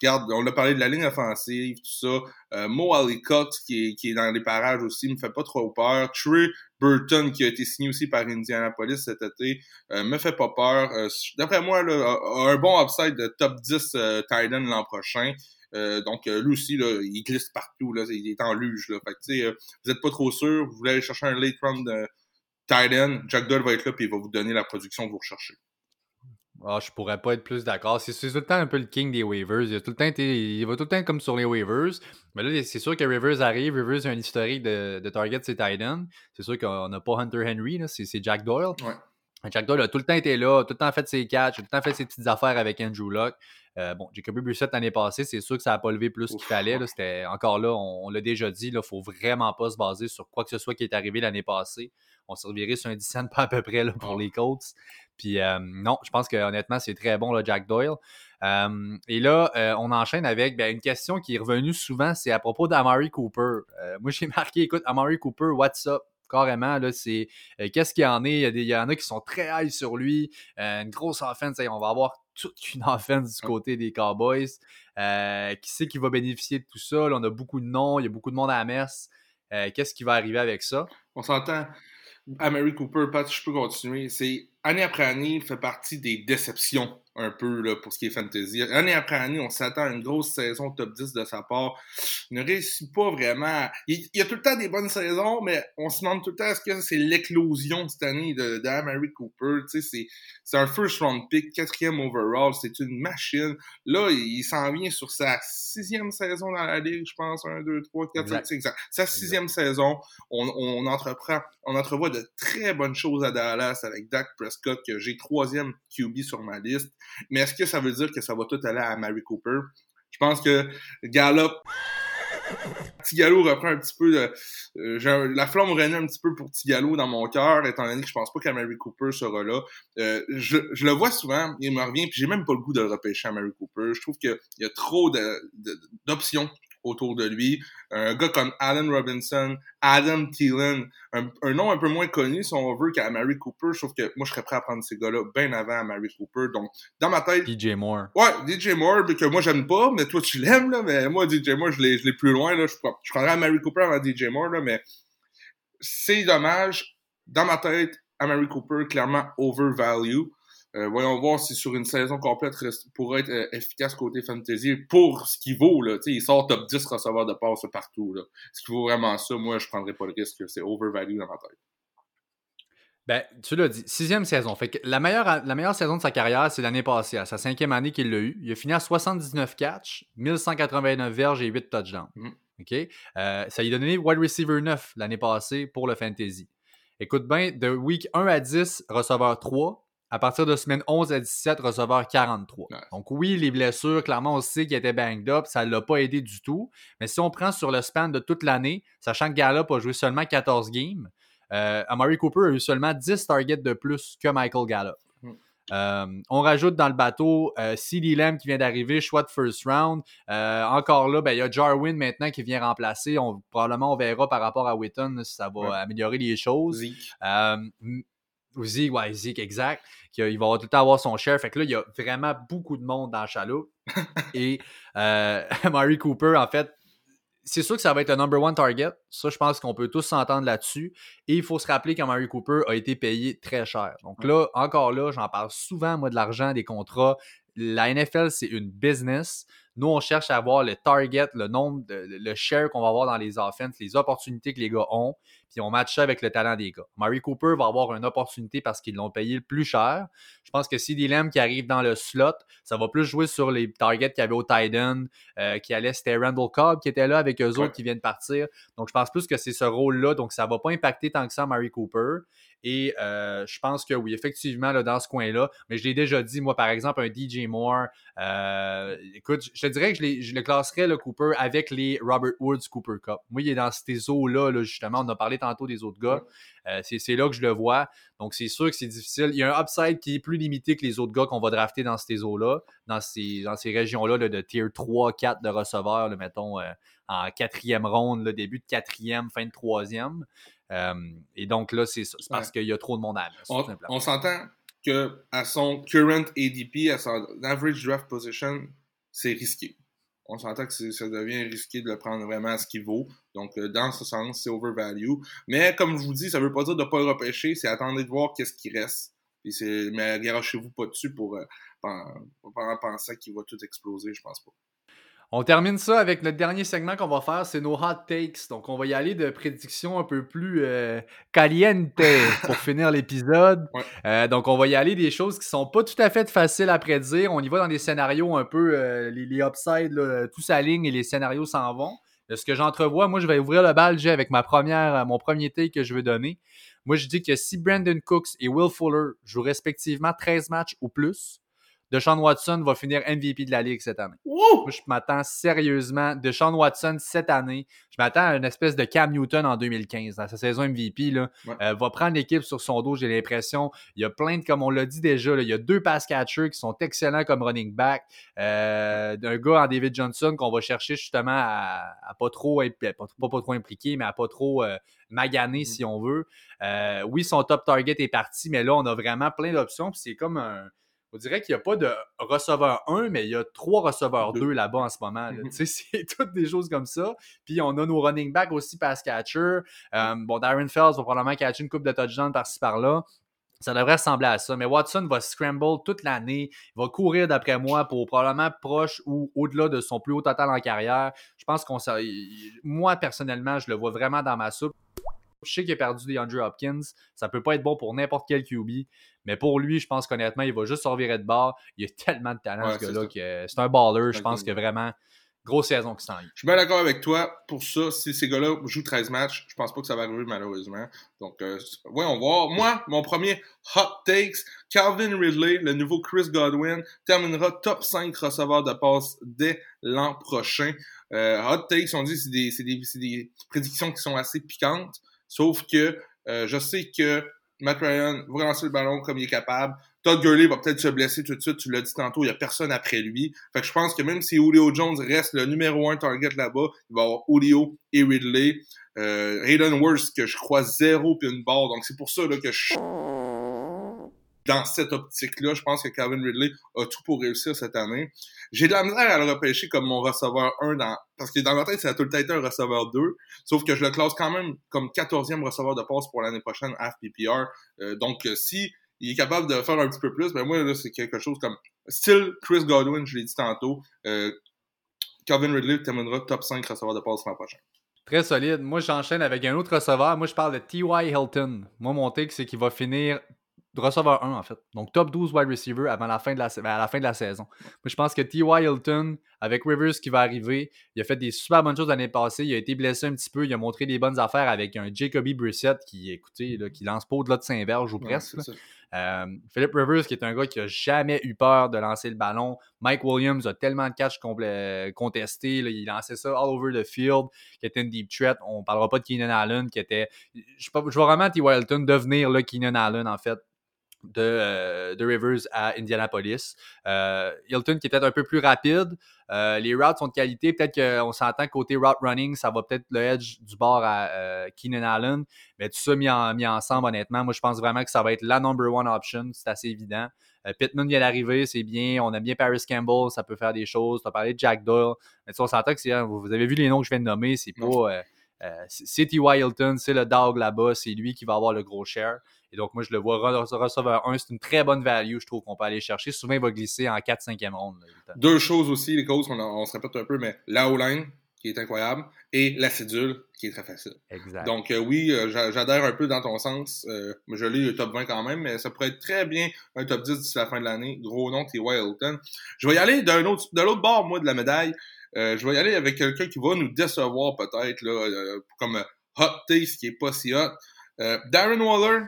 regarde, on a parlé de la ligne offensive, tout ça. Euh, Mo Ali Cox, qui est, qui est dans les parages aussi, me fait pas trop peur. Trey Burton, qui a été signé aussi par Indianapolis cet été, euh, me fait pas peur. Euh, d'après moi, là, un bon upside de top 10 euh, Titan l'an prochain. Euh, donc, lui aussi, là, il glisse partout. Là, il est en luge. Là. Fait que, vous êtes pas trop sûr. Vous voulez aller chercher un late round de Titan. Jack Doyle va être là et il va vous donner la production que vous recherchez. Ah, je pourrais pas être plus d'accord. C'est tout le temps un peu le king des waivers. Il, a tout le temps il va tout le temps comme sur les waivers. Mais là, c'est sûr que Rivers arrive. Rivers a un historique de, de target, c'est Titan. C'est sûr qu'on n'a pas Hunter Henry, c'est Jack Doyle. Jack Doyle a tout le temps été là, tout le temps fait ses catchs, tout le temps fait ses petites affaires avec Andrew Luck. Euh, bon, Jacoby Brissett l'année passée, c'est sûr que ça n'a pas levé plus qu'il fallait. C'était encore là, on, l'a déjà dit, il ne faut vraiment pas se baser sur quoi que ce soit qui est arrivé l'année passée. On servirait sur un 10 pas à peu près là, pour les Colts. Puis euh, non, je pense que honnêtement, c'est très bon, là, Jack Doyle. Euh, et là, euh, on enchaîne avec ben, une question qui est revenue souvent, c'est à propos d'Amari Cooper. moi, j'ai marqué, écoute, Amari Cooper, what's up? Carrément, là, c'est qu'est-ce qu'il y en est? Il y, en a qui sont très high sur lui. une grosse offense. On va avoir toute une offense du côté des Cowboys. qui sait qui va bénéficier de tout ça? on a beaucoup de noms, il y a beaucoup de monde à la messe. qu'est-ce qui va arriver avec ça? On s'entend. Amari Cooper, Pat, je peux continuer. C'est année après année, il fait partie des déceptions un peu là, pour ce qui est fantasy. Année après année, on s'attend à une grosse saison top 10 de sa part. Il ne réussit pas vraiment. Il, y a tout le temps des bonnes saisons, mais on se demande tout le temps est-ce que c'est l'éclosion cette année de, de Cooper? Tu sais, c'est un first round pick, quatrième overall, c'est une machine. Là, il, s'en vient sur sa sixième saison dans la ligue, je pense. Un, deux, trois, quatre, cinq, exact. Sa sixième saison, on, on entreprend, on entrevoit de très bonnes choses à Dallas avec Dak Prescott, que j'ai troisième QB sur ma liste. Mais est-ce que ça veut dire que ça va tout aller à Mary Cooper? Je pense que Gallup, Tigalo reprend un petit peu de, euh, la flamme renaît un petit peu pour Tigalo dans mon cœur, étant donné que je pense pas qu'Amary Cooper sera là. Euh, je, le vois souvent, il me revient, puis j'ai même pas le goût de le repêcher à Mary Cooper. Je trouve qu'il y a trop d'options autour de lui. Un gars comme Allen Robinson, Adam Thielen, un, nom un peu moins connu, si on veut, qu'à Mary Cooper. Trouve que moi, je serais prêt à prendre ces gars-là bien avant à Mary Cooper. Donc, dans ma tête. DJ Moore. Ouais, DJ Moore, que moi, j'aime pas, mais toi, tu l'aimes, là. Mais moi, DJ Moore, je l'ai plus loin, là. Je, je prendrais à Mary Cooper avant DJ Moore, là. Mais c'est dommage. Dans ma tête, à Mary Cooper, clairement overvalue. Euh, voyons voir si sur une saison complète pourrait être euh, efficace côté fantasy pour ce qu'il vaut. Là. il sort top 10 receveurs de passe partout. Là. Ce qui vaut vraiment ça, moi, je prendrais pas le risque. C'est overvalue dans ma tête. Ben, tu l'as dit, sixième saison. Fait que la meilleure, la meilleure saison de sa carrière, c'est l'année passée, à sa cinquième année qu'il l'a eu. Il a fini à 79 catchs, 1189 verges et 8 touchdowns. Mm. Euh, ça lui a donné wide receiver 9 l'année passée pour le fantasy. Écoute bien, de week 1 à 10, receveur 3, à partir de semaine 11 à 17, receveur 43. Donc oui, les blessures, clairement, on sait qu'il était banged up, ça ne l'a pas aidé du tout. Mais si on prend sur le span de toute l'année, sachant que Gallup a joué seulement 14 games, euh, Amari Cooper a eu seulement 10 targets de plus que Michael Gallup. Hmm. Euh, on rajoute dans le bateau euh, CD Lamb qui vient d'arriver, choix de first round. Euh, encore là, ben, il y a Jarwin maintenant qui vient remplacer. On, probablement, on verra par rapport à Witton si ça va améliorer les choses. Zeke, ouais, Zeke, exact. Il va tout le temps avoir son share. Fait que là, il y a vraiment beaucoup de monde dans le chaloupe. Et euh, Murray Cooper, en fait, c'est sûr que ça va être un number one target. Ça, je pense qu'on peut tous s'entendre là-dessus. Et il faut se rappeler qu'Amari Cooper a été payé très cher. Donc là, encore là, j'en parle souvent, moi, de l'argent, des contrats. La NFL, c'est une business. Nous, on cherche à avoir le target, le nombre, de, le share qu'on va avoir dans les offenses, les opportunités que les gars ont, puis on match ça avec le talent des gars. Murray Cooper va avoir une opportunité parce qu'ils l'ont payé le plus cher. Je pense que si Lamb qui arrive dans le slot, ça va plus jouer sur les targets qu'il y avait au tight end, euh, qui allait, c'était Randall Cobb qui était là avec eux autres qui viennent partir. Donc, je pense plus que c'est ce rôle-là. Donc, ça ne va pas impacter tant que ça Murray Cooper. Et euh, je pense que oui, effectivement, là, dans ce coin-là, mais je l'ai déjà dit, moi, par exemple, un DJ Moore, euh, écoute, je te dirais que je, le classerais, le Cooper, avec les Robert Woods Cooper Cup. Moi, il est dans ces eaux-là, là, justement. On a parlé tantôt des autres gars. Euh, c'est là que je le vois. Donc, c'est sûr que c'est difficile. Il y a un upside qui est plus limité que les autres gars qu'on va drafter dans ces eaux-là, dans ces, dans ces régions-là de tier 3, 4 de receveurs, mettons, en quatrième ronde, le début de quatrième, fin de troisième et donc là, c'est parce qu'il y a trop de monde à On, on s'entend que à son current ADP, à son average draft position, c'est risqué. On s'entend que ça devient risqué de le prendre vraiment à ce qu'il vaut. Donc, euh, dans ce sens, c'est overvalue. Mais comme je vous dis, ça ne veut pas dire de ne pas le repêcher, c'est attendre de voir qu'est-ce qui reste. mais garochez-vous pas dessus pour, euh, pour penser qu'il va tout exploser, je pense pas. On termine ça avec notre dernier segment qu'on va faire, c'est nos hot takes. Donc, on va y aller de prédictions un peu plus euh, caliente pour finir l'épisode. Euh, donc, on va y aller des choses qui sont pas tout à fait faciles à prédire. On y va dans des scénarios un peu, euh, les, les, upsides, là, tout s'aligne et les scénarios s'en vont. De ce que j'entrevois, moi, je vais ouvrir le bal, j'ai avec ma première, mon premier take que je veux donner. Moi, je dis que si Brandon Cooks et Will Fuller jouent respectivement 13 matchs ou plus, Deshaun Watson va finir MVP de la Ligue cette année. Moi, je m'attends sérieusement. Deshaun Watson, cette année, je m'attends à une espèce de Cam Newton en 2015, dans sa saison MVP. Là, euh, va prendre l'équipe sur son dos, j'ai l'impression. Il y a plein de, comme on l'a dit déjà, il y a deux pass catchers qui sont excellents comme running back. Euh, d'un gars en David Johnson qu'on va chercher justement à, pas trop pas, pas, trop impliqué, mais à pas trop euh, maganer mm. si on veut. oui, son top target est parti, mais là, on a vraiment plein d'options. C'est comme un on dirait qu'il n'y a pas de receveur 1, mais il y a trois receveurs 2 là-bas en ce moment. Mhm. C'est toutes des choses comme ça. Puis on a nos running backs aussi pass catcher. Euh, bon, Darren Fells va probablement catcher une coupe de touchdown par-ci par-là. Ça devrait ressembler à ça. Mais Watson va scramble toute l'année. Il va courir, d'après moi, pour probablement proche ou au-delà de son plus haut total en carrière. Je pense qu'on. Moi, personnellement, je le vois vraiment dans ma soupe. Je sais qu'il a perdu des Andrew Hopkins. Ça peut pas être bon pour n'importe quel QB. Mais pour lui, je pense qu'honnêtement, il va juste se de bord. Il a tellement de talent, ce gars-là, que c'est un baller. Je pense que vraiment, grosse saison qui s'en Je suis bien d'accord avec toi pour ça. Si ces gars-là jouent 13 matchs, je pense pas que ça va arriver malheureusement. Donc, euh, ouais, on va voir. Moi, mon premier hot takes, Calvin Ridley, le nouveau Chris Godwin, terminera top 5 receveurs de passe dès l'an prochain. Euh, hot takes, on dit, c'est des, des, des prédictions qui sont assez piquantes. Sauf que euh, je sais que Matt Ryan va lancer le ballon comme il est capable. Todd Gurley va peut-être se blesser tout de suite. Tu l'as dit tantôt, il n'y a personne après lui. Fait que je pense que même si Julio Jones reste le numéro un target là-bas, il va avoir Julio et Ridley. Euh, Hayden Worst, que je crois zéro puis une barre. Donc c'est pour ça là, que je dans cette optique-là, je pense que Calvin Ridley a tout pour réussir cette année. J'ai de la misère à le repêcher comme mon receveur 1 dans, parce que dans ma tête, c'est tout le temps un receveur 2. Sauf que je le classe quand même comme 14e receveur de passe pour l'année prochaine à FPPR. Euh, donc, euh, si il est capable de faire un petit peu plus, ben moi, là, c'est quelque chose comme still Chris Godwin, je l'ai dit tantôt. Euh, Calvin Ridley terminera top 5 receveur de passe l'an prochain. Très solide. Moi, j'enchaîne avec un autre receveur. Moi, je parle de T.Y. Hilton. Moi, mon take, c'est qu'il va finir receveur 1, en fait. Donc, top 12 wide receiver avant la fin de la, à la fin de la saison. Mais je pense que T.Y. Hilton, avec Rivers qui va arriver, il a fait des super bonnes choses l'année passée. Il a été blessé un petit peu. Il a montré des bonnes affaires avec un Jacoby Brissett qui, écoutez, là, qui lance pas au-delà de Saint-Verge ou presque. Euh, Philip Rivers, qui est un gars qui a jamais eu peur de lancer le ballon. Mike Williams a tellement de catch contestés. il lançait ça all over the field, qui était une deep threat. On parlera pas de Keenan Allen, qui était. Je, je vois vraiment T.Y. Hilton devenir le Keenan Allen, en fait, euh, de, Rivers à Indianapolis. Euh, Hilton qui était un peu plus rapide. Euh, les routes sont de qualité. Peut-être qu'on s'entend côté route running, ça va peut-être le edge du bord à Keenan Allen. Mais tout ça mis, ensemble, honnêtement, moi je pense vraiment que ça va être la number one option. C'est assez évident. Pittman vient d'arriver, c'est bien. On aime bien Paris Campbell, ça peut faire des choses. Tu as parlé de Jack Doyle. Mais on s'entend que hein, vous avez vu les noms que je viens de nommer, c'est pas. C'est T.Y. Hilton, c'est le dog là-bas, c'est lui qui va avoir le gros share. Et donc, moi, je le vois receveur 1. C'est une très bonne value, je trouve, qu'on peut aller chercher. Souvent, il va glisser en 4-5e ronde. Deux choses aussi, les causes, on, se répète un peu, mais la O-line, qui est incroyable, et la cédule, qui est très facile. Exact. Donc, euh, oui, euh, j'adhère un peu dans ton sens. Euh, je lis le top 20 quand même, mais ça pourrait être très bien un top 10 d'ici la fin de l'année. Gros nom, T. Hilton. Je vais y aller d'un autre, de l'autre bord, moi, de la médaille. Je vais y aller avec quelqu'un qui va nous décevoir, peut-être, là, comme Hot Taste, qui est pas si hot. Darren Waller,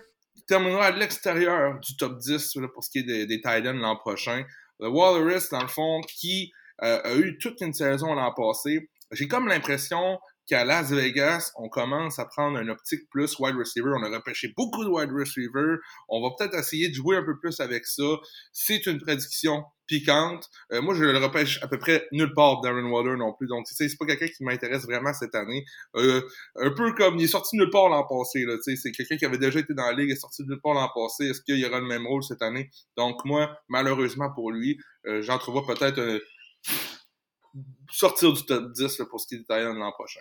terminera à l'extérieur du top 10 pour ce qui est des, des l'an prochain. Le Walrus, dans le fond, qui euh, a eu toute une saison l'an passé. J'ai comme l'impression qu'à Las Vegas, on commence à prendre un optique plus wide receiver. On a repêché beaucoup de wide receiver. On va peut-être essayer de jouer un peu plus avec ça. C'est une prédiction piquante. Euh, moi, je le repêche à peu près nulle part Darren Waller non plus. Donc, c'est pas quelqu'un qui m'intéresse vraiment cette année. Euh, un peu comme il est sorti nulle part l'an passé. C'est quelqu'un qui avait déjà été dans la ligue, est sorti nulle part l'an passé. Est-ce qu'il y aura le même rôle cette année? Donc, moi, malheureusement pour lui, euh, j'entrevois peut-être sortir du top 10 pour ce qui est de l'an prochain.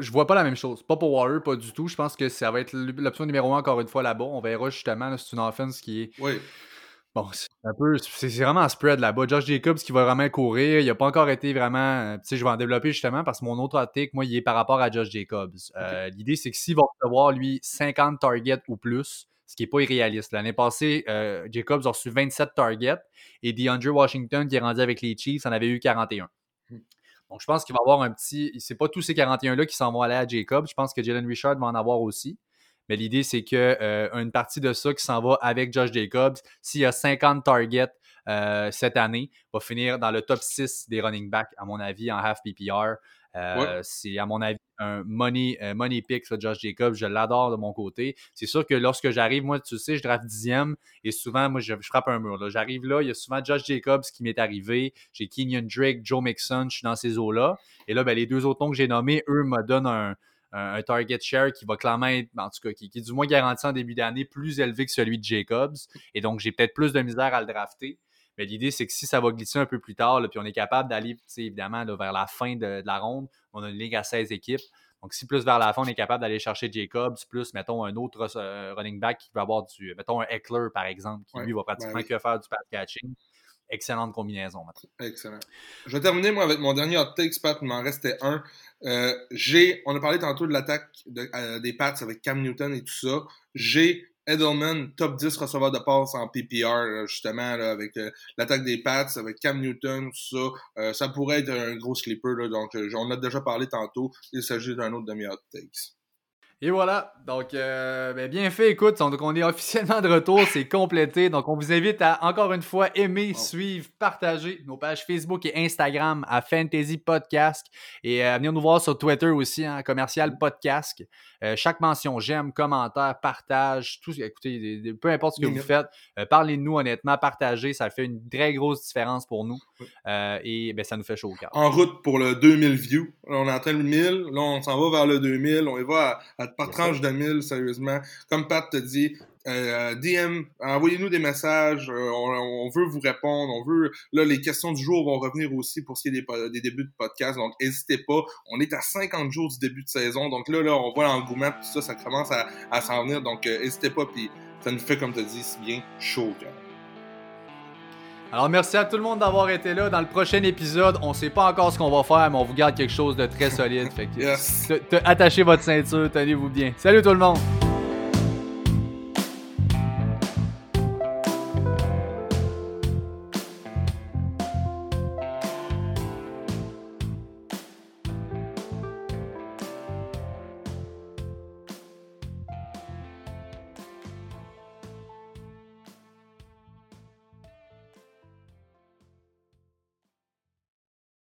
Je vois pas la même chose. Pas pour Waller, pas du tout. Je pense que ça va être l'option numéro 1 encore une fois là-bas. On verra justement. C'est une offense qui est. Oui. Bon, c'est un peu. C'est vraiment un spread là-bas. Josh Jacobs qui va vraiment courir. Il a pas encore été vraiment. Tu sais, je vais en développer justement parce que mon autre article, moi, il est par rapport à Josh Jacobs. Euh, l'idée, c'est que s'il va recevoir, lui, 50 targets ou plus, ce qui n'est pas irréaliste. L'année passée, euh, Jacobs a reçu 27 targets et DeAndre Washington, qui est rendu avec les Chiefs, en avait eu 41. Donc, je pense qu'il va avoir un petit. C'est pas tous ces 41-là qui s'en vont aller à Jacob. Je pense que Jalen Richard va en avoir aussi. Mais l'idée, c'est qu'une euh, partie de ça qui s'en va avec Josh Jacobs, s'il y a 50 targets euh, cette année, va finir dans le top 6 des running backs, à mon avis, en half PPR. Euh, c'est, à mon avis, un money, money pick, ça, Josh Jacobs. Je l'adore de mon côté. C'est sûr que lorsque j'arrive, moi, tu sais, je draft dixième et souvent, moi, je, frappe un mur. J'arrive là, il y a souvent Josh Jacobs qui m'est arrivé. J'ai Kenyon Drake, Joe Mixon, je suis dans ces eaux-là. Et là, ben, les deux autres noms que j'ai nommés, eux, me donnent un, target share qui va clairement être, en tout cas, qui, qui est du moins garanti en début d'année, plus élevé que celui de Jacobs. Et donc, j'ai peut-être plus de misère à le drafter. Mais l'idée, c'est que si ça va glisser un peu plus tard, puis on est capable d'aller, évidemment, vers la fin de, la ronde, on a une ligue à 16 équipes. Donc, si plus vers la fin, on est capable d'aller chercher Jacobs, plus, mettons, un autre euh, running back qui va avoir du, mettons, un Eckler, par exemple, qui lui va pratiquement que faire du pass catching. Excellente combinaison, maintenant. Excellent. Je vais terminer, moi, avec mon dernier hot take, Pat. Il m'en restait un. Euh, j'ai, on a parlé tantôt de l'attaque euh, des Pats avec Cam Newton et tout ça. J'ai Edelman, top 10 receveur de passe en PPR, justement, avec euh, l'attaque des Pats, avec Cam Newton, tout ça. Euh, ça pourrait être un gros sleeper, donc euh, on a déjà parlé tantôt. Il s'agit d'un autre de mes hot takes. Et voilà, donc ben, bien fait, écoute, donc on est officiellement de retour, c'est complété, donc on vous invite à encore une fois aimer, suivre, partager nos pages Facebook et Instagram à Fantasy Podcast. Et à venir nous voir sur Twitter aussi, hein, commercial podcast. Euh, chaque mention, j'aime, commentaire, partage, tout. Écoutez, peu importe ce que vous faites, euh, parlez de nous honnêtement, partagez, ça fait une très grosse différence pour nous euh, et ben, ça nous fait chaud au cœur. En route pour le 2000 views. on est en train le 1000, là on s'en va vers le 2000, on y va à, par tranche de 1000, sérieusement. Comme Pat te dit, euh, DM, envoyez-nous des messages, euh, on, veut vous répondre, on veut. Là, les questions du jour vont revenir aussi pour ce qui est des, des débuts de podcast, donc n'hésitez pas. On est à 50 jours du début de saison, donc là, là, on voit l'engouement, tout ça, ça commence à, à s'en venir, donc euh, n'hésitez pas, puis ça nous fait, comme tu dis, si bien chaud. Alors merci à tout le monde d'avoir été là. Dans le prochain épisode, on sait pas encore ce qu'on va faire, mais on vous garde quelque chose de très solide. Fait que, attachez votre ceinture, tenez-vous bien. Salut tout le monde!